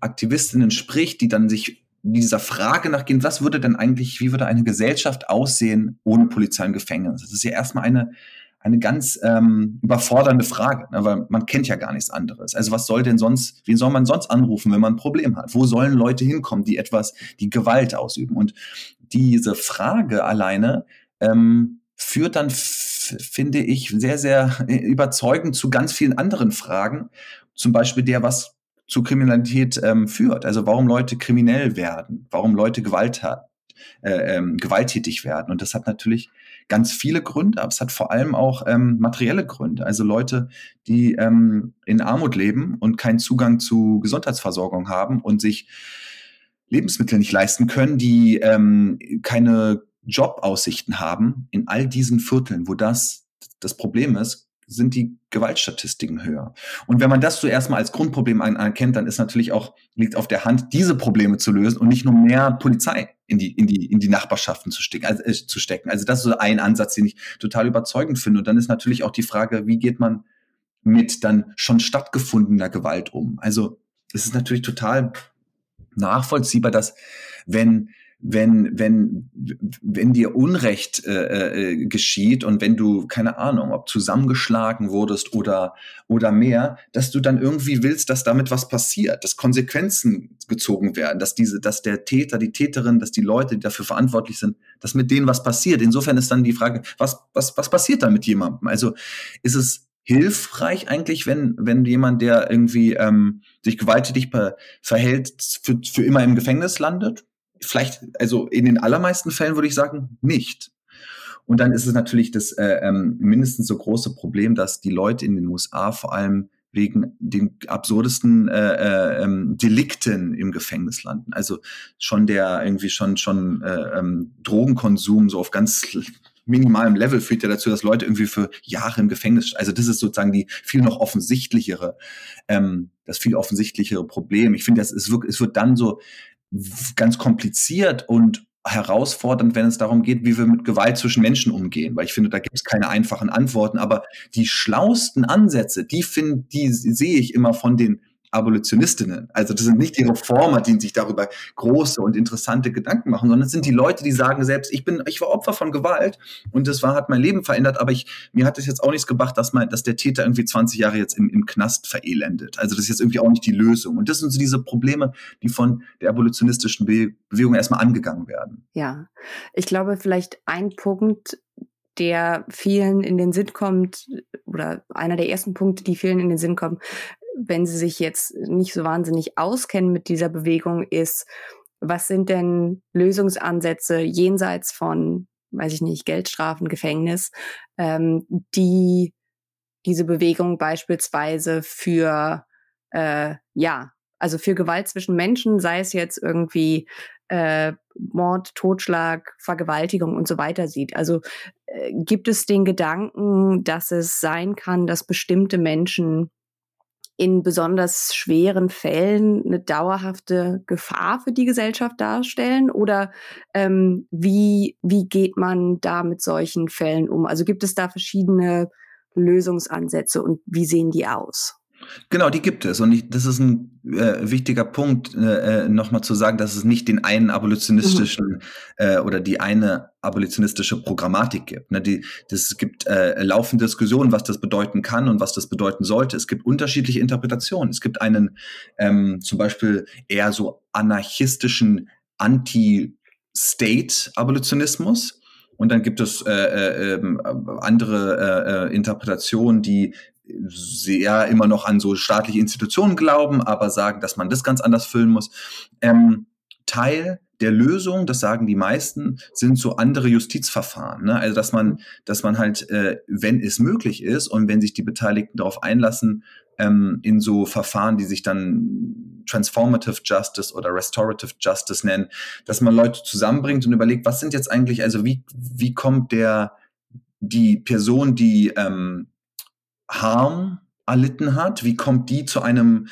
B: Aktivistinnen spricht, die dann sich dieser Frage nachgehen, was würde denn eigentlich, wie würde eine Gesellschaft aussehen ohne Polizei und Gefängnis? Das ist ja erstmal eine, eine ganz ähm, überfordernde Frage, ne? weil man kennt ja gar nichts anderes. Also was soll denn sonst, wen soll man sonst anrufen, wenn man ein Problem hat? Wo sollen Leute hinkommen, die etwas, die Gewalt ausüben? Und diese Frage alleine ähm, führt dann finde ich, sehr, sehr äh, überzeugend zu ganz vielen anderen Fragen. Zum Beispiel der, was zu Kriminalität ähm, führt. Also warum Leute kriminell werden, warum Leute Gewalt hat, äh, ähm, gewalttätig werden. Und das hat natürlich ganz viele Gründe, aber es hat vor allem auch ähm, materielle Gründe. Also Leute, die ähm, in Armut leben und keinen Zugang zu Gesundheitsversorgung haben und sich Lebensmittel nicht leisten können, die ähm, keine Jobaussichten haben in all diesen Vierteln, wo das das Problem ist, sind die Gewaltstatistiken höher. Und wenn man das zuerst mal als Grundproblem anerkennt, dann ist natürlich auch, liegt auf der Hand, diese Probleme zu lösen und nicht nur mehr Polizei in die, in die, in die Nachbarschaften zu stecken, also, äh, zu stecken. Also das ist so ein Ansatz, den ich total überzeugend finde. Und dann ist natürlich auch die Frage, wie geht man mit dann schon stattgefundener Gewalt um? Also es ist natürlich total nachvollziehbar, dass wenn wenn, wenn, wenn dir Unrecht äh, äh, geschieht und wenn du, keine Ahnung, ob zusammengeschlagen wurdest oder, oder mehr, dass du dann irgendwie willst, dass damit was passiert, dass Konsequenzen gezogen werden, dass diese, dass der Täter, die Täterin, dass die Leute, die dafür verantwortlich sind, dass mit denen was passiert. Insofern ist dann die Frage, was, was, was passiert da mit jemandem? Also ist es hilfreich eigentlich, wenn, wenn jemand, der irgendwie ähm, sich gewalttätig verhält, für, für immer im Gefängnis landet? Vielleicht, also in den allermeisten Fällen würde ich sagen, nicht. Und dann ist es natürlich das äh, ähm, mindestens so große Problem, dass die Leute in den USA vor allem wegen den absurdesten äh, äh, ähm, Delikten im Gefängnis landen. Also schon der irgendwie schon schon äh, ähm, Drogenkonsum so auf ganz minimalem Level führt ja dazu, dass Leute irgendwie für Jahre im Gefängnis, also das ist sozusagen die viel noch offensichtlichere, ähm, das viel offensichtlichere Problem. Ich finde, das ist wirklich, es wird dann so ganz kompliziert und herausfordernd, wenn es darum geht, wie wir mit Gewalt zwischen Menschen umgehen, weil ich finde, da gibt es keine einfachen Antworten, aber die schlausten Ansätze, die finde, die sehe ich immer von den Abolitionistinnen. Also das sind nicht die Reformer, die sich darüber große und interessante Gedanken machen, sondern es sind die Leute, die sagen selbst, ich bin, ich war Opfer von Gewalt und das war, hat mein Leben verändert, aber ich, mir hat es jetzt auch nichts gebracht, dass mein, dass der Täter irgendwie 20 Jahre jetzt im, im Knast verelendet. Also das ist jetzt irgendwie auch nicht die Lösung. Und das sind so diese Probleme, die von der abolitionistischen Be Bewegung erstmal angegangen werden.
A: Ja, ich glaube vielleicht ein Punkt, der vielen in den Sinn kommt, oder einer der ersten Punkte, die vielen in den Sinn kommen, wenn Sie sich jetzt nicht so wahnsinnig auskennen mit dieser Bewegung, ist, was sind denn Lösungsansätze jenseits von, weiß ich nicht, Geldstrafen, Gefängnis, ähm, die diese Bewegung beispielsweise für, äh, ja, also für Gewalt zwischen Menschen, sei es jetzt irgendwie äh, Mord, Totschlag, Vergewaltigung und so weiter sieht. Also äh, gibt es den Gedanken, dass es sein kann, dass bestimmte Menschen in besonders schweren Fällen eine dauerhafte Gefahr für die Gesellschaft darstellen? Oder ähm, wie, wie geht man da mit solchen Fällen um? Also gibt es da verschiedene Lösungsansätze und wie sehen die aus?
B: Genau, die gibt es. Und ich, das ist ein äh, wichtiger Punkt, äh, äh nochmal zu sagen, dass es nicht den einen abolitionistischen mhm. äh, oder die eine abolitionistische Programmatik gibt. Ne? Die, das, es gibt äh, laufende Diskussionen, was das bedeuten kann und was das bedeuten sollte. Es gibt unterschiedliche Interpretationen. Es gibt einen ähm, zum Beispiel eher so anarchistischen Anti-State-Abolitionismus. Und dann gibt es äh, äh, ähm, andere äh, äh, Interpretationen, die sehr immer noch an so staatliche Institutionen glauben, aber sagen, dass man das ganz anders füllen muss. Ähm, Teil der Lösung, das sagen die meisten, sind so andere Justizverfahren. Ne? Also dass man, dass man halt, äh, wenn es möglich ist und wenn sich die Beteiligten darauf einlassen, ähm, in so Verfahren, die sich dann Transformative Justice oder Restorative Justice nennen, dass man Leute zusammenbringt und überlegt, was sind jetzt eigentlich, also wie, wie kommt der, die Person, die ähm, Harm erlitten hat? Wie kommt die zu einem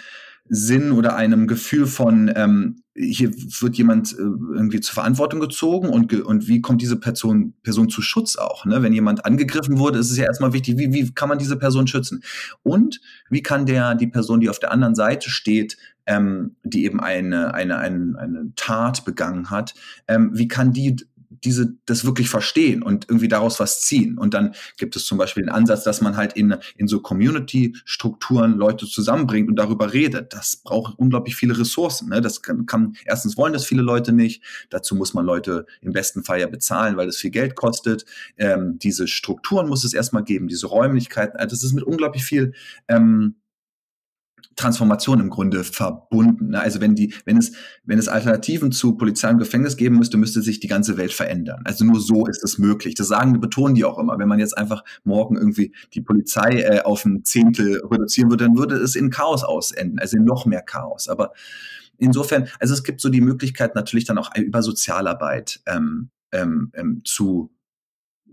B: Sinn oder einem Gefühl von, ähm, hier wird jemand äh, irgendwie zur Verantwortung gezogen und, ge und wie kommt diese Person, Person zu Schutz auch? Ne? Wenn jemand angegriffen wurde, ist es ja erstmal wichtig, wie, wie kann man diese Person schützen? Und wie kann der, die Person, die auf der anderen Seite steht, ähm, die eben eine, eine, eine, eine Tat begangen hat, ähm, wie kann die diese das wirklich verstehen und irgendwie daraus was ziehen. Und dann gibt es zum Beispiel den Ansatz, dass man halt in, in so Community-Strukturen Leute zusammenbringt und darüber redet. Das braucht unglaublich viele Ressourcen. Ne? Das kann, kann, erstens wollen das viele Leute nicht. Dazu muss man Leute im besten Fall ja bezahlen, weil es viel Geld kostet. Ähm, diese Strukturen muss es erstmal geben, diese Räumlichkeiten. Also das ist mit unglaublich viel ähm, Transformation im Grunde verbunden. Ne? Also wenn die, wenn es, wenn es Alternativen zu Polizei und Gefängnis geben müsste, müsste sich die ganze Welt verändern. Also nur so ist es möglich. Das sagen, betonen die auch immer. Wenn man jetzt einfach morgen irgendwie die Polizei äh, auf ein Zehntel reduzieren würde, dann würde es in Chaos ausenden, also in noch mehr Chaos. Aber insofern, also es gibt so die Möglichkeit natürlich dann auch über Sozialarbeit ähm, ähm, ähm, zu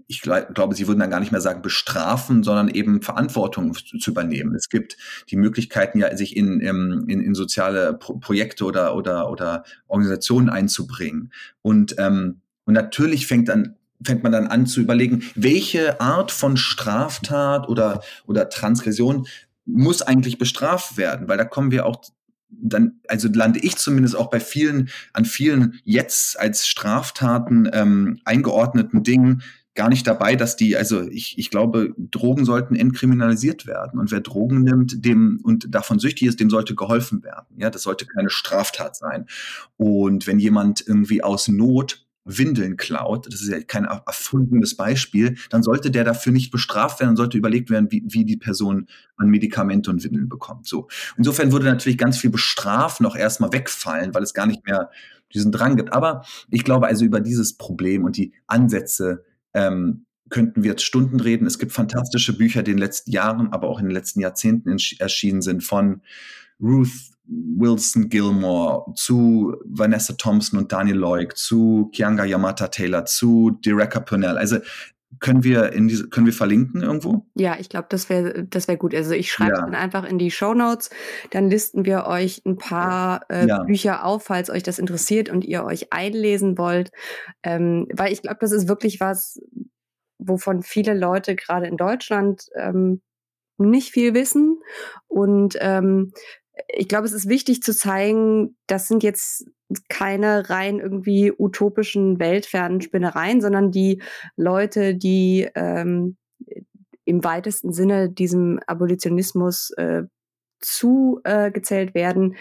B: ich glaube, Sie würden dann gar nicht mehr sagen bestrafen, sondern eben Verantwortung zu übernehmen. Es gibt die Möglichkeiten ja, sich in, in, in soziale Pro Projekte oder, oder, oder Organisationen einzubringen. Und, ähm, und natürlich fängt dann fängt man dann an zu überlegen, welche Art von Straftat oder, oder Transgression muss eigentlich bestraft werden, weil da kommen wir auch dann, also lande ich zumindest auch bei vielen, an vielen jetzt als Straftaten ähm, eingeordneten Dingen gar nicht dabei, dass die, also ich, ich glaube, Drogen sollten entkriminalisiert werden. Und wer Drogen nimmt, dem und davon süchtig ist, dem sollte geholfen werden. Ja, das sollte keine Straftat sein. Und wenn jemand irgendwie aus Not Windeln klaut, das ist ja kein erfundenes Beispiel, dann sollte der dafür nicht bestraft werden, sollte überlegt werden, wie, wie die Person an Medikamente und Windeln bekommt. So. Insofern würde natürlich ganz viel Bestrafen noch erstmal wegfallen, weil es gar nicht mehr diesen Drang gibt. Aber ich glaube also über dieses Problem und die Ansätze ähm, könnten wir jetzt Stunden reden. Es gibt fantastische Bücher, die in den letzten Jahren, aber auch in den letzten Jahrzehnten erschienen sind von Ruth Wilson Gilmore, zu Vanessa Thompson und Daniel Loig, zu Kianga Yamata Taylor, zu Dereka Purnell. Also können wir in diese, können wir verlinken irgendwo?
A: Ja, ich glaube, das wäre das wäre gut. Also ich schreibe ja. dann einfach in die Show Notes, dann listen wir euch ein paar äh, ja. Bücher auf, falls euch das interessiert und ihr euch einlesen wollt, ähm, weil ich glaube, das ist wirklich was, wovon viele Leute gerade in Deutschland ähm, nicht viel wissen und ähm, ich glaube, es ist wichtig zu zeigen, das sind jetzt keine rein irgendwie utopischen, weltfernen Spinnereien, sondern die Leute, die ähm, im weitesten Sinne diesem Abolitionismus äh, zugezählt äh, werden,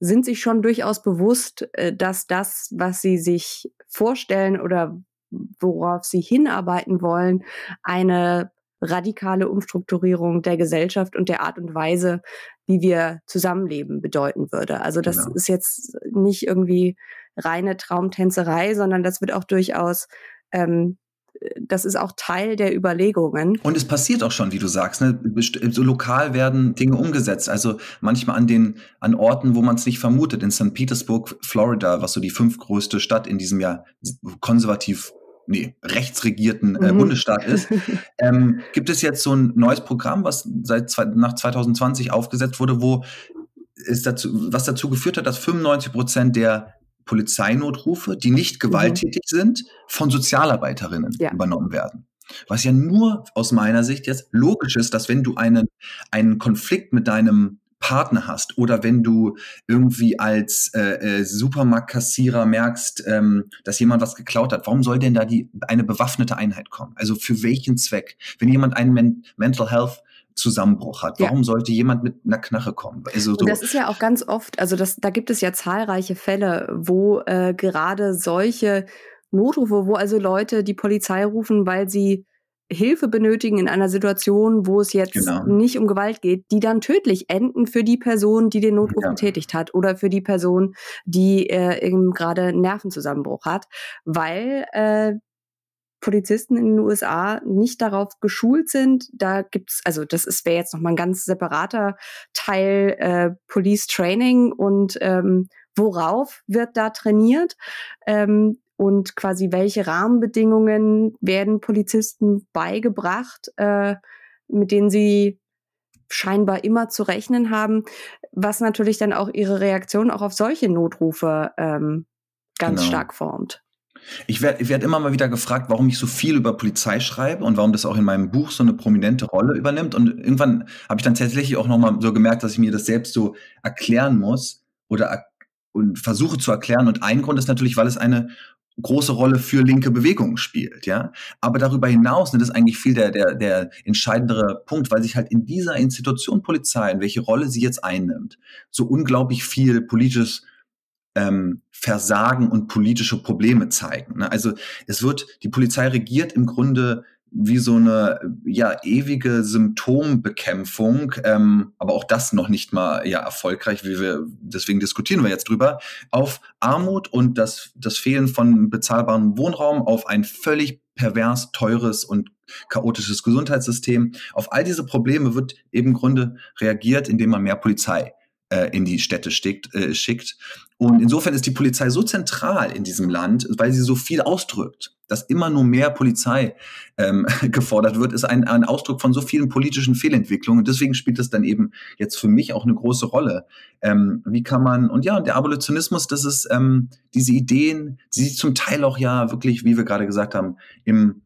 A: sind sich schon durchaus bewusst, äh, dass das, was sie sich vorstellen oder worauf sie hinarbeiten wollen, eine radikale Umstrukturierung der Gesellschaft und der Art und Weise, wie wir zusammenleben, bedeuten würde. Also das genau. ist jetzt nicht irgendwie reine Traumtänzerei, sondern das wird auch durchaus ähm, das ist auch Teil der Überlegungen.
B: Und es passiert auch schon, wie du sagst. Ne? So lokal werden Dinge umgesetzt. Also manchmal an den an Orten, wo man es nicht vermutet. In St. Petersburg, Florida, was so die fünftgrößte Stadt in diesem Jahr konservativ nee, rechtsregierten äh, mhm. Bundesstaat ist, ähm, gibt es jetzt so ein neues Programm, was seit zwei, nach 2020 aufgesetzt wurde, wo es dazu, was dazu geführt hat, dass 95 Prozent der Polizeinotrufe, die nicht mhm. gewalttätig mhm. sind, von Sozialarbeiterinnen ja. übernommen werden. Was ja nur aus meiner Sicht jetzt logisch ist, dass wenn du einen, einen Konflikt mit deinem Partner hast oder wenn du irgendwie als äh, äh, Supermarktkassierer merkst, ähm, dass jemand was geklaut hat, warum soll denn da die eine bewaffnete Einheit kommen? Also für welchen Zweck? Wenn jemand einen Men Mental Health Zusammenbruch hat. Warum ja. sollte jemand mit einer Knarre kommen?
A: Also so. Das ist ja auch ganz oft, also das, da gibt es ja zahlreiche Fälle, wo äh, gerade solche Notrufe, wo also Leute die Polizei rufen, weil sie Hilfe benötigen in einer Situation, wo es jetzt genau. nicht um Gewalt geht, die dann tödlich enden für die Person, die den Notruf ja. getätigt hat oder für die Person, die äh, eben gerade Nervenzusammenbruch hat, weil äh, Polizisten in den USA nicht darauf geschult sind. Da gibt's, also das ist wäre jetzt nochmal ein ganz separater Teil äh, Police Training und ähm, worauf wird da trainiert? Ähm, und quasi welche Rahmenbedingungen werden Polizisten beigebracht, äh, mit denen sie scheinbar immer zu rechnen haben, was natürlich dann auch ihre Reaktion auch auf solche Notrufe ähm, ganz genau. stark formt.
B: Ich werde ich werd immer mal wieder gefragt, warum ich so viel über Polizei schreibe und warum das auch in meinem Buch so eine prominente Rolle übernimmt. Und irgendwann habe ich dann tatsächlich auch noch mal so gemerkt, dass ich mir das selbst so erklären muss oder und versuche zu erklären. Und ein Grund ist natürlich, weil es eine große Rolle für linke Bewegungen spielt, ja. Aber darüber hinaus, das ist eigentlich viel der, der, der entscheidendere Punkt, weil sich halt in dieser Institution Polizei, in welche Rolle sie jetzt einnimmt, so unglaublich viel politisches ähm, Versagen und politische Probleme zeigen. Ne? Also es wird, die Polizei regiert im Grunde wie so eine ja ewige Symptombekämpfung, ähm, aber auch das noch nicht mal ja erfolgreich, wie wir deswegen diskutieren wir jetzt drüber auf Armut und das das Fehlen von bezahlbarem Wohnraum, auf ein völlig pervers teures und chaotisches Gesundheitssystem. Auf all diese Probleme wird eben im Grunde reagiert, indem man mehr Polizei äh, in die Städte schickt, äh, schickt. Und insofern ist die Polizei so zentral in diesem Land, weil sie so viel ausdrückt. Dass immer nur mehr Polizei ähm, gefordert wird, ist ein, ein Ausdruck von so vielen politischen Fehlentwicklungen. Und deswegen spielt das dann eben jetzt für mich auch eine große Rolle. Ähm, wie kann man, und ja, der Abolitionismus, das ist ähm, diese Ideen, die sich zum Teil auch ja wirklich, wie wir gerade gesagt haben, im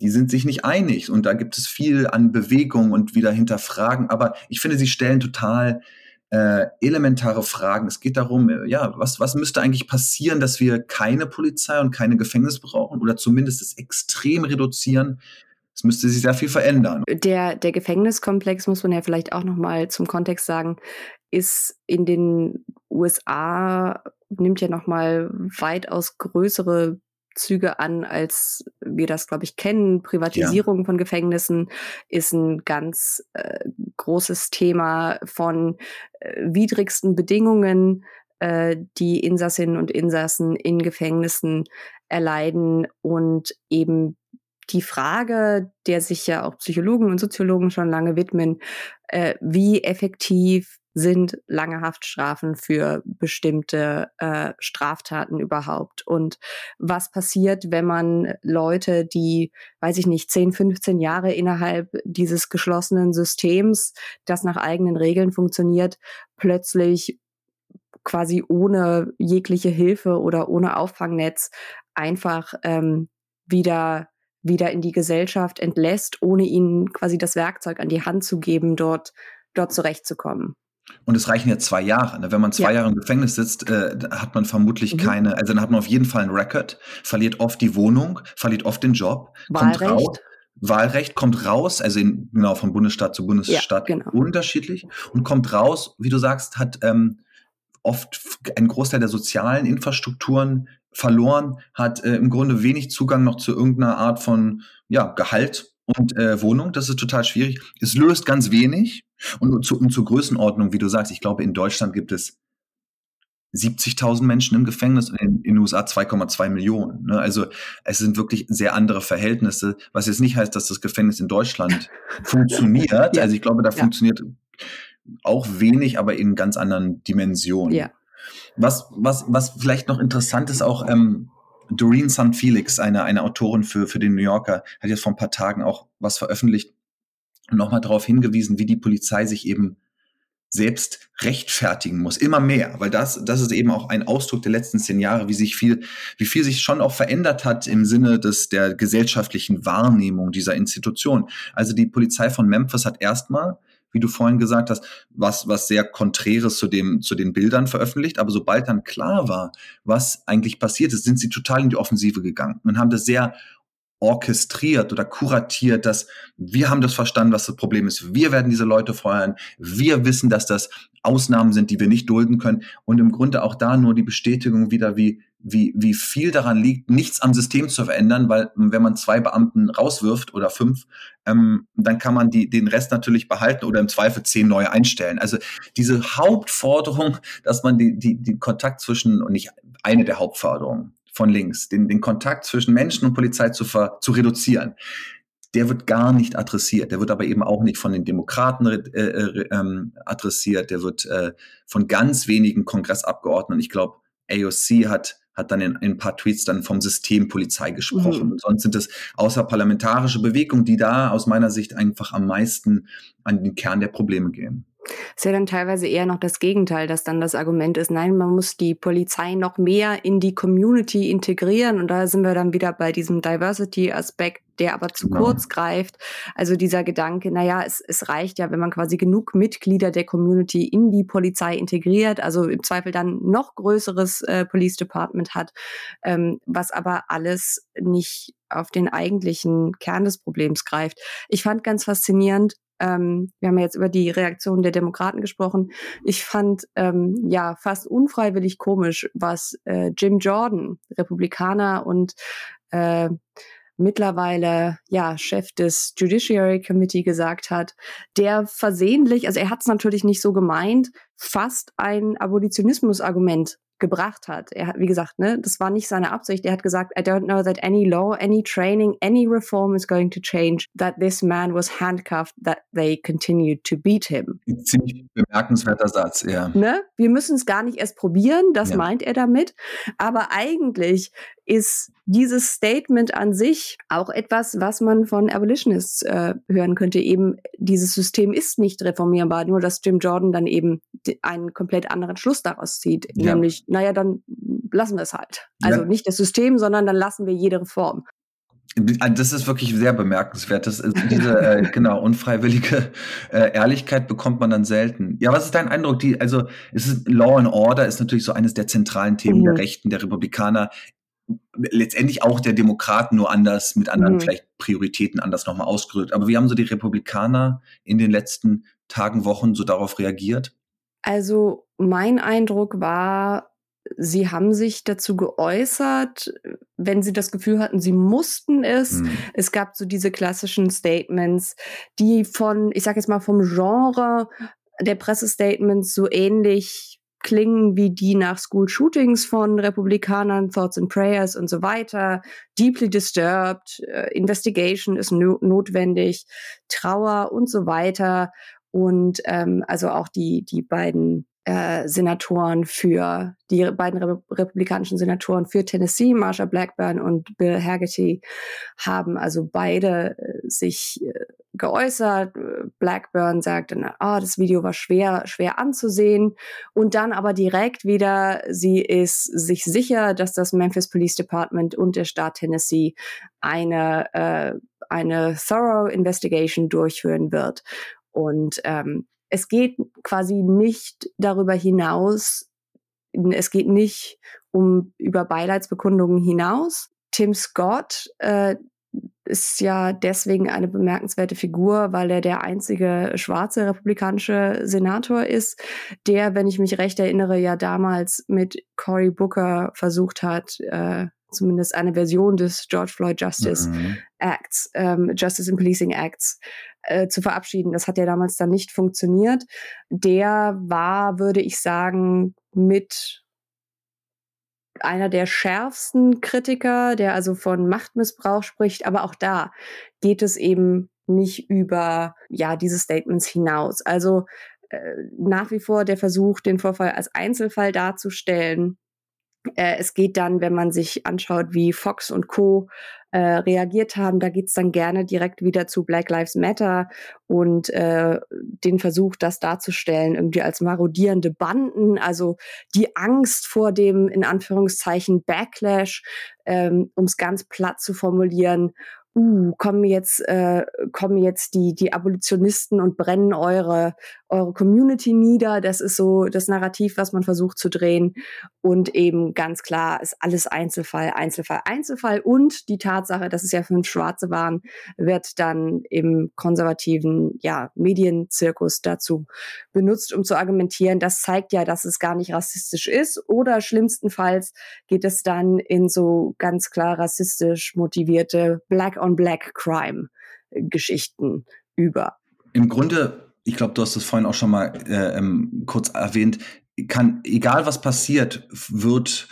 B: die sind sich nicht einig und da gibt es viel an Bewegung und wieder hinterfragen. Aber ich finde, sie stellen total äh, elementare Fragen. Es geht darum, äh, ja, was, was müsste eigentlich passieren, dass wir keine Polizei und keine Gefängnis brauchen oder zumindest es extrem reduzieren? Es müsste sich sehr viel verändern.
A: Der, der Gefängniskomplex, muss man ja vielleicht auch nochmal zum Kontext sagen, ist in den USA, nimmt ja nochmal weitaus größere Züge an, als wir das, glaube ich, kennen. Privatisierung ja. von Gefängnissen ist ein ganz äh, großes Thema von äh, widrigsten Bedingungen, äh, die Insassinnen und Insassen in Gefängnissen erleiden und eben die Frage, der sich ja auch Psychologen und Soziologen schon lange widmen, äh, wie effektiv sind lange Haftstrafen für bestimmte äh, Straftaten überhaupt? Und was passiert, wenn man Leute, die, weiß ich nicht, 10, 15 Jahre innerhalb dieses geschlossenen Systems, das nach eigenen Regeln funktioniert, plötzlich quasi ohne jegliche Hilfe oder ohne Auffangnetz einfach ähm, wieder wieder in die Gesellschaft entlässt, ohne ihnen quasi das Werkzeug an die Hand zu geben, dort, dort zurechtzukommen.
B: Und es reichen ja zwei Jahre. Ne? Wenn man zwei ja. Jahre im Gefängnis sitzt, äh, hat man vermutlich mhm. keine, also dann hat man auf jeden Fall einen Record, verliert oft die Wohnung, verliert oft den Job,
A: Wahlrecht. kommt raus.
B: Wahlrecht kommt raus, also in, genau von Bundesstaat zu Bundesstaat ja, genau. unterschiedlich und kommt raus, wie du sagst, hat ähm, oft einen Großteil der sozialen Infrastrukturen verloren, hat äh, im Grunde wenig Zugang noch zu irgendeiner Art von ja, Gehalt und äh, Wohnung. Das ist total schwierig. Es löst ganz wenig. Und, zu, und zur Größenordnung, wie du sagst, ich glaube, in Deutschland gibt es 70.000 Menschen im Gefängnis und in, in den USA 2,2 Millionen. Ne? Also es sind wirklich sehr andere Verhältnisse, was jetzt nicht heißt, dass das Gefängnis in Deutschland funktioniert. Ja. Also ich glaube, da ja. funktioniert auch wenig, aber in ganz anderen Dimensionen. Ja. Was, was, was vielleicht noch interessant ist, auch ähm, Doreen St. Felix, eine, eine Autorin für, für den New Yorker, hat jetzt vor ein paar Tagen auch was veröffentlicht und nochmal darauf hingewiesen, wie die Polizei sich eben selbst rechtfertigen muss, immer mehr, weil das, das ist eben auch ein Ausdruck der letzten zehn Jahre, wie sich viel, wie viel sich schon auch verändert hat im Sinne des, der gesellschaftlichen Wahrnehmung dieser Institution. Also die Polizei von Memphis hat erstmal wie du vorhin gesagt hast, was, was sehr Konträres zu dem, zu den Bildern veröffentlicht. Aber sobald dann klar war, was eigentlich passiert ist, sind sie total in die Offensive gegangen und haben das sehr orchestriert oder kuratiert, dass wir haben das verstanden, was das Problem ist. Wir werden diese Leute feuern. Wir wissen, dass das Ausnahmen sind, die wir nicht dulden können. Und im Grunde auch da nur die Bestätigung wieder, wie, wie, wie viel daran liegt, nichts am System zu verändern, weil wenn man zwei Beamten rauswirft oder fünf, ähm, dann kann man die, den Rest natürlich behalten oder im Zweifel zehn neue einstellen. Also diese Hauptforderung, dass man die, die, die Kontakt zwischen, und nicht eine der Hauptforderungen, von links, den, den Kontakt zwischen Menschen und Polizei zu, ver, zu reduzieren. Der wird gar nicht adressiert. Der wird aber eben auch nicht von den Demokraten äh, äh, ähm, adressiert. Der wird äh, von ganz wenigen Kongressabgeordneten. Ich glaube, AOC hat hat dann in, in, ein paar Tweets dann vom System Polizei gesprochen. Mhm. Und sonst sind es außerparlamentarische Bewegungen, die da aus meiner Sicht einfach am meisten an den Kern der Probleme gehen
A: ist ja dann teilweise eher noch das Gegenteil, dass dann das Argument ist, nein, man muss die Polizei noch mehr in die Community integrieren. Und da sind wir dann wieder bei diesem Diversity-Aspekt, der aber zu genau. kurz greift. Also dieser Gedanke, naja, es, es reicht ja, wenn man quasi genug Mitglieder der Community in die Polizei integriert, also im Zweifel dann noch größeres äh, Police Department hat, ähm, was aber alles nicht auf den eigentlichen Kern des Problems greift. Ich fand ganz faszinierend, ähm, wir haben ja jetzt über die Reaktion der Demokraten gesprochen. Ich fand ähm, ja fast unfreiwillig komisch, was äh, Jim Jordan, Republikaner und äh, mittlerweile ja Chef des Judiciary Committee gesagt hat, der versehentlich, also er hat es natürlich nicht so gemeint, fast ein Abolitionismus-Argument gebracht hat. Er hat, wie gesagt, ne, das war nicht seine Absicht. Er hat gesagt, I don't know that any law, any training, any reform is going to change that this man was handcuffed, that they continued to beat him.
B: Ein ziemlich bemerkenswerter Satz, ja.
A: Ne? Wir müssen es gar nicht erst probieren, das ja. meint er damit. Aber eigentlich ist dieses Statement an sich auch etwas, was man von Abolitionists äh, hören könnte. Eben, dieses System ist nicht reformierbar, nur dass Jim Jordan dann eben einen komplett anderen Schluss daraus zieht. Ja. Nämlich, naja, dann lassen wir es halt. Also ja. nicht das System, sondern dann lassen wir jede Reform.
B: Das ist wirklich sehr bemerkenswert. Das ist diese äh, genau unfreiwillige äh, Ehrlichkeit bekommt man dann selten. Ja, was ist dein Eindruck? Die, also es ist Law and Order ist natürlich so eines der zentralen Themen mhm. der Rechten, der Republikaner letztendlich auch der Demokraten nur anders, mit anderen mhm. vielleicht Prioritäten anders nochmal ausgerührt. Aber wie haben so die Republikaner in den letzten Tagen, Wochen so darauf reagiert?
A: Also mein Eindruck war, sie haben sich dazu geäußert, wenn sie das Gefühl hatten, sie mussten es. Mhm. Es gab so diese klassischen Statements, die von, ich sage jetzt mal, vom Genre der Pressestatements so ähnlich klingen wie die nach School Shootings von Republikanern, Thoughts and Prayers und so weiter. Deeply disturbed, uh, Investigation ist no notwendig, Trauer und so weiter. Und ähm, also auch die, die beiden äh, Senatoren für, die beiden Re republikanischen Senatoren für Tennessee, Marsha Blackburn und Bill Haggerty, haben also beide äh, sich äh, geäußert. Blackburn sagt ah, oh, das Video war schwer, schwer anzusehen. Und dann aber direkt wieder, sie ist sich sicher, dass das Memphis Police Department und der Staat Tennessee eine, äh, eine thorough investigation durchführen wird. Und ähm, es geht quasi nicht darüber hinaus, es geht nicht um über Beileidsbekundungen hinaus. Tim Scott, äh, ist ja deswegen eine bemerkenswerte Figur, weil er der einzige schwarze republikanische Senator ist, der, wenn ich mich recht erinnere, ja damals mit Cory Booker versucht hat, äh, zumindest eine Version des George Floyd Justice mhm. Acts, ähm, Justice and Policing Acts äh, zu verabschieden. Das hat ja damals dann nicht funktioniert. Der war, würde ich sagen, mit einer der schärfsten Kritiker, der also von Machtmissbrauch spricht, aber auch da geht es eben nicht über ja diese Statements hinaus. Also äh, nach wie vor der Versuch, den Vorfall als Einzelfall darzustellen, äh, es geht dann, wenn man sich anschaut, wie Fox und Co. Äh, reagiert haben, da geht's dann gerne direkt wieder zu Black Lives Matter und äh, den Versuch, das darzustellen, irgendwie als marodierende Banden, also die Angst vor dem in Anführungszeichen Backlash, ähm, um es ganz platt zu formulieren, uh, kommen jetzt, äh, kommen jetzt die, die Abolitionisten und brennen eure, eure Community nieder. Das ist so das Narrativ, was man versucht zu drehen. Und eben ganz klar ist alles Einzelfall, Einzelfall, Einzelfall. Und die Tatsache, dass es ja fünf Schwarze waren, wird dann im konservativen ja, Medienzirkus dazu benutzt, um zu argumentieren. Das zeigt ja, dass es gar nicht rassistisch ist. Oder schlimmstenfalls geht es dann in so ganz klar rassistisch motivierte Black on Black Crime Geschichten über.
B: Im Grunde, ich glaube, du hast es vorhin auch schon mal äh, ähm, kurz erwähnt, kann, egal was passiert, wird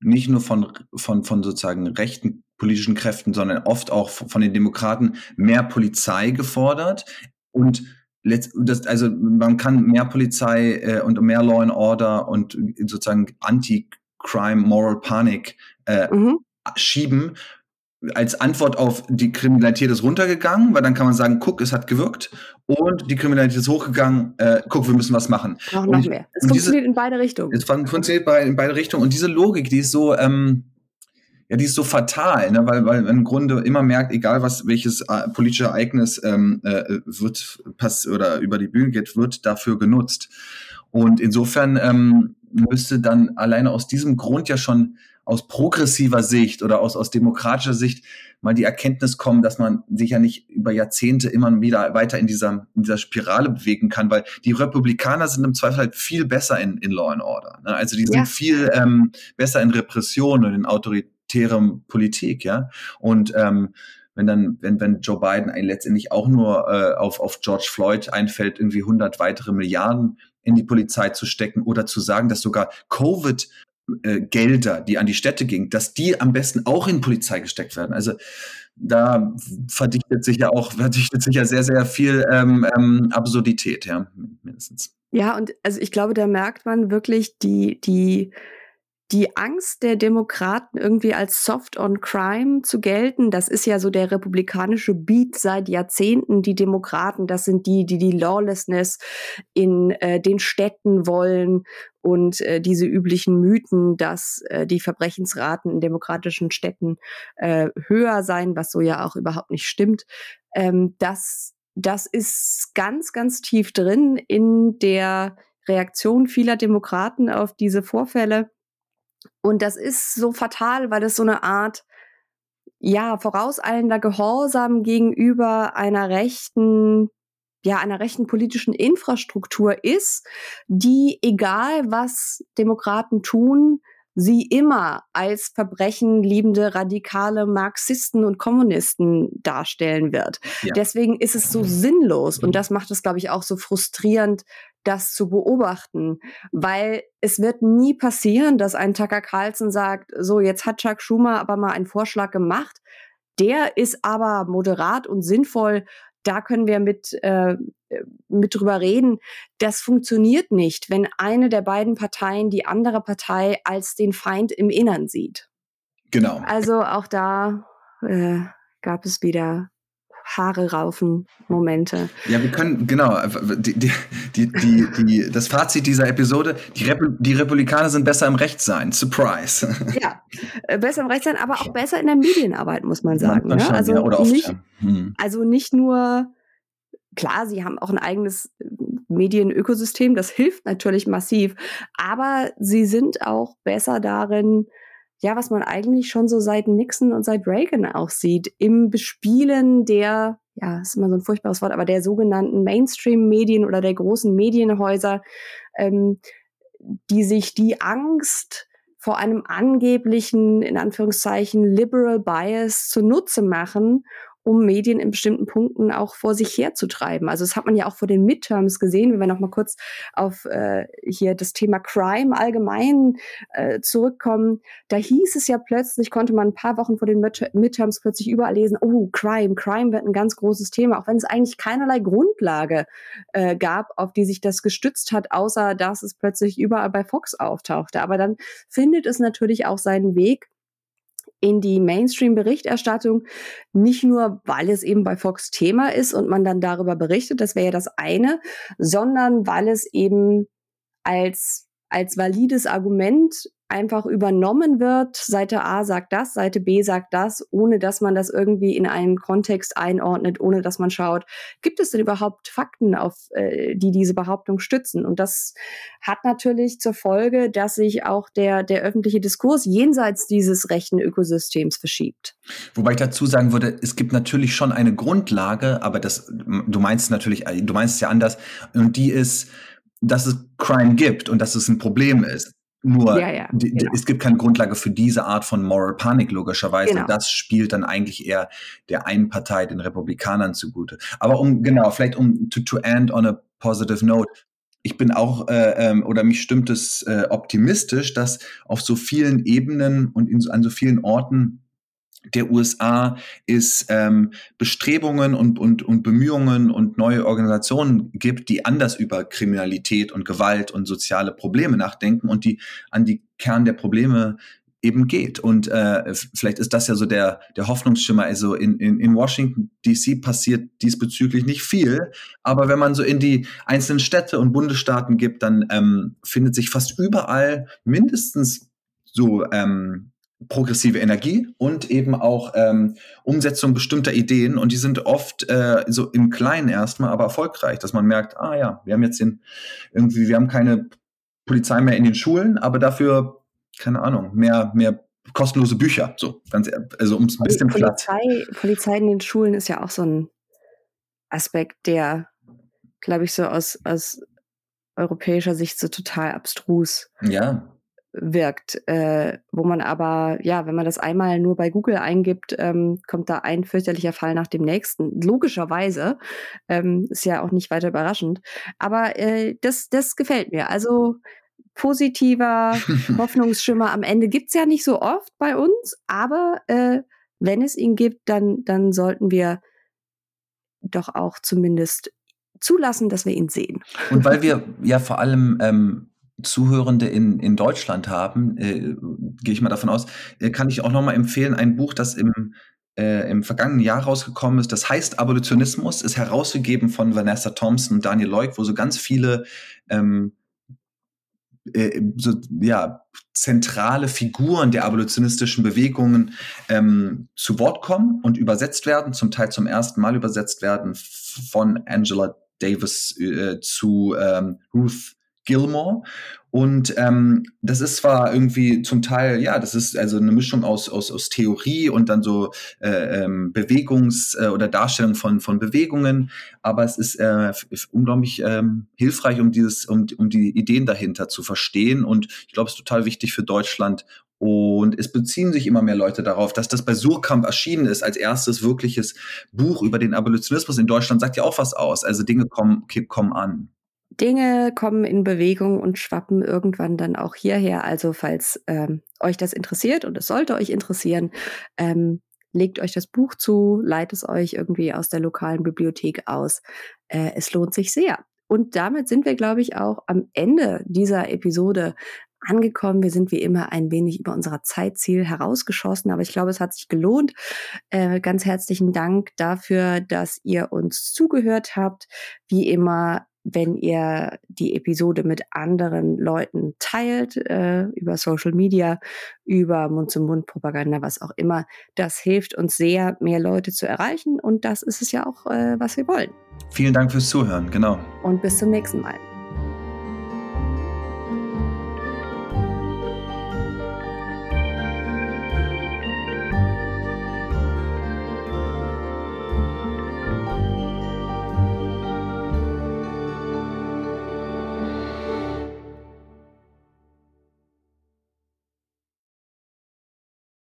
B: nicht nur von, von, von sozusagen rechten politischen Kräften, sondern oft auch von den Demokraten mehr Polizei gefordert. Und das, also man kann mehr Polizei äh, und mehr Law and Order und sozusagen Anti-Crime, Moral Panic äh, mhm. schieben als Antwort auf die Kriminalität ist runtergegangen, weil dann kann man sagen, guck, es hat gewirkt und die Kriminalität ist hochgegangen, äh, guck, wir müssen was machen.
A: Noch, noch mehr. Es funktioniert diese, in beide Richtungen.
B: Es funktioniert bei, in beide Richtungen und diese Logik, die ist so, ähm, ja, die ist so fatal, ne? weil, weil man im Grunde immer merkt, egal was welches äh, politische Ereignis ähm, äh, wird pass oder über die Bühne geht, wird dafür genutzt. Und insofern ähm, müsste dann alleine aus diesem Grund ja schon aus progressiver Sicht oder aus, aus demokratischer Sicht mal die Erkenntnis kommen, dass man sich ja nicht über Jahrzehnte immer wieder weiter in dieser, in dieser Spirale bewegen kann, weil die Republikaner sind im Zweifel halt viel besser in, in Law and Order. Ne? Also die sind ja. viel ähm, besser in Repression und in autoritären Politik, ja. Und ähm, wenn dann, wenn, wenn Joe Biden letztendlich auch nur äh, auf, auf George Floyd einfällt, irgendwie 100 weitere Milliarden in die Polizei zu stecken oder zu sagen, dass sogar Covid äh, Gelder, die an die Städte gingen, dass die am besten auch in Polizei gesteckt werden. Also da verdichtet sich ja auch, verdichtet sich ja sehr, sehr viel ähm, ähm, Absurdität, ja, mindestens.
A: Ja, und also ich glaube, da merkt man wirklich die, die, die Angst der Demokraten irgendwie als Soft on Crime zu gelten, das ist ja so der republikanische Beat seit Jahrzehnten. Die Demokraten, das sind die, die die Lawlessness in äh, den Städten wollen und äh, diese üblichen Mythen, dass äh, die Verbrechensraten in demokratischen Städten äh, höher seien, was so ja auch überhaupt nicht stimmt. Ähm, das, das ist ganz, ganz tief drin in der Reaktion vieler Demokraten auf diese Vorfälle. Und das ist so fatal, weil es so eine Art, ja, vorauseilender Gehorsam gegenüber einer rechten, ja, einer rechten politischen Infrastruktur ist, die, egal was Demokraten tun, sie immer als Verbrechen liebende radikale Marxisten und Kommunisten darstellen wird. Ja. Deswegen ist es so sinnlos und das macht es, glaube ich, auch so frustrierend, das zu beobachten, weil es wird nie passieren, dass ein Tucker Carlson sagt, so jetzt hat Chuck Schumer aber mal einen Vorschlag gemacht, der ist aber moderat und sinnvoll, da können wir mit, äh, mit drüber reden. Das funktioniert nicht, wenn eine der beiden Parteien die andere Partei als den Feind im Innern sieht.
B: Genau.
A: Also auch da äh, gab es wieder Haare raufen Momente.
B: Ja, wir können, genau, die, die, die, die, das Fazit dieser Episode, die, Repu die Republikaner sind besser im Rechtssein. Surprise.
A: Ja, äh, besser im Rechtssein, aber auch besser in der Medienarbeit, muss man sagen.
B: Man,
A: ne? also,
B: ja, oder oft,
A: nicht,
B: ja.
A: hm. also nicht nur, klar, sie haben auch ein eigenes Medienökosystem, das hilft natürlich massiv, aber sie sind auch besser darin, ja, was man eigentlich schon so seit Nixon und seit Reagan auch sieht, im Bespielen der, ja, ist immer so ein furchtbares Wort, aber der sogenannten Mainstream-Medien oder der großen Medienhäuser, ähm, die sich die Angst vor einem angeblichen, in Anführungszeichen, liberal bias zunutze machen, um Medien in bestimmten Punkten auch vor sich herzutreiben. Also das hat man ja auch vor den Midterms gesehen, wenn wir noch mal kurz auf äh, hier das Thema Crime allgemein äh, zurückkommen. Da hieß es ja plötzlich, konnte man ein paar Wochen vor den Midterms plötzlich überall lesen, oh, Crime, Crime wird ein ganz großes Thema, auch wenn es eigentlich keinerlei Grundlage äh, gab, auf die sich das gestützt hat, außer dass es plötzlich überall bei Fox auftauchte. Aber dann findet es natürlich auch seinen Weg in die Mainstream-Berichterstattung, nicht nur, weil es eben bei Fox Thema ist und man dann darüber berichtet, das wäre ja das eine, sondern weil es eben als, als valides Argument einfach übernommen wird. Seite A sagt das, Seite B sagt das, ohne dass man das irgendwie in einen Kontext einordnet, ohne dass man schaut, gibt es denn überhaupt Fakten, auf äh, die diese Behauptung stützen? Und das hat natürlich zur Folge, dass sich auch der, der öffentliche Diskurs jenseits dieses rechten Ökosystems verschiebt.
B: Wobei ich dazu sagen würde, es gibt natürlich schon eine Grundlage, aber das, du meinst natürlich, du meinst es ja anders, und die ist, dass es Crime gibt und dass es ein Problem ist. Nur
A: ja, ja,
B: die, genau. es gibt keine Grundlage für diese Art von Moral Panic, logischerweise. Genau. Das spielt dann eigentlich eher der einen Partei, den Republikanern zugute. Aber um, genau, vielleicht um to, to end on a positive note. Ich bin auch, äh, ähm, oder mich stimmt es äh, optimistisch, dass auf so vielen Ebenen und in, an so vielen Orten der USA es ähm, Bestrebungen und, und, und Bemühungen und neue Organisationen gibt, die anders über Kriminalität und Gewalt und soziale Probleme nachdenken und die an die Kern der Probleme eben geht. Und äh, vielleicht ist das ja so der, der Hoffnungsschimmer. Also in, in, in Washington DC passiert diesbezüglich nicht viel. Aber wenn man so in die einzelnen Städte und Bundesstaaten gibt, dann ähm, findet sich fast überall mindestens so ähm, progressive Energie und eben auch ähm, Umsetzung bestimmter Ideen. Und die sind oft äh, so im Kleinen erstmal, aber erfolgreich, dass man merkt, ah ja, wir haben jetzt den irgendwie, wir haben keine Polizei mehr in den Schulen, aber dafür keine Ahnung, mehr mehr kostenlose Bücher, so ganz also um es ein bisschen
A: Polizei, platt. Polizei in den Schulen ist ja auch so ein Aspekt, der glaube ich so aus aus europäischer Sicht so total abstrus.
B: Ja
A: wirkt, äh, wo man aber, ja, wenn man das einmal nur bei Google eingibt, ähm, kommt da ein fürchterlicher Fall nach dem nächsten. Logischerweise, ähm, ist ja auch nicht weiter überraschend. Aber äh, das, das gefällt mir. Also positiver Hoffnungsschimmer am Ende gibt's ja nicht so oft bei uns, aber äh, wenn es ihn gibt, dann, dann sollten wir doch auch zumindest zulassen, dass wir ihn sehen.
B: Und weil wir ja vor allem ähm, Zuhörende in, in Deutschland haben, äh, gehe ich mal davon aus, äh, kann ich auch nochmal empfehlen, ein Buch, das im, äh, im vergangenen Jahr rausgekommen ist, das heißt Abolitionismus, ist herausgegeben von Vanessa Thompson und Daniel Leuk, wo so ganz viele ähm, äh, so, ja, zentrale Figuren der abolitionistischen Bewegungen ähm, zu Wort kommen und übersetzt werden, zum Teil zum ersten Mal übersetzt werden von Angela Davis äh, zu ähm, Ruth Gilmore. Und ähm, das ist zwar irgendwie zum Teil, ja, das ist also eine Mischung aus, aus, aus Theorie und dann so äh, ähm, Bewegungs- äh, oder Darstellung von, von Bewegungen, aber es ist äh, unglaublich ähm, hilfreich, um dieses, um, um die Ideen dahinter zu verstehen. Und ich glaube, es ist total wichtig für Deutschland. Und es beziehen sich immer mehr Leute darauf, dass das bei Surkamp erschienen ist als erstes wirkliches Buch über den Abolitionismus in Deutschland, sagt ja auch was aus. Also Dinge kommen, kommen an.
A: Dinge kommen in Bewegung und schwappen irgendwann dann auch hierher. Also falls ähm, euch das interessiert und es sollte euch interessieren, ähm, legt euch das Buch zu, leitet es euch irgendwie aus der lokalen Bibliothek aus. Äh, es lohnt sich sehr. Und damit sind wir, glaube ich, auch am Ende dieser Episode angekommen. Wir sind wie immer ein wenig über unser Zeitziel herausgeschossen, aber ich glaube, es hat sich gelohnt. Äh, ganz herzlichen Dank dafür, dass ihr uns zugehört habt. Wie immer wenn ihr die Episode mit anderen Leuten teilt, äh, über Social Media, über Mund-zu-Mund-Propaganda, was auch immer. Das hilft uns sehr, mehr Leute zu erreichen und das ist es ja auch, äh, was wir wollen.
B: Vielen Dank fürs Zuhören, genau.
A: Und bis zum nächsten Mal.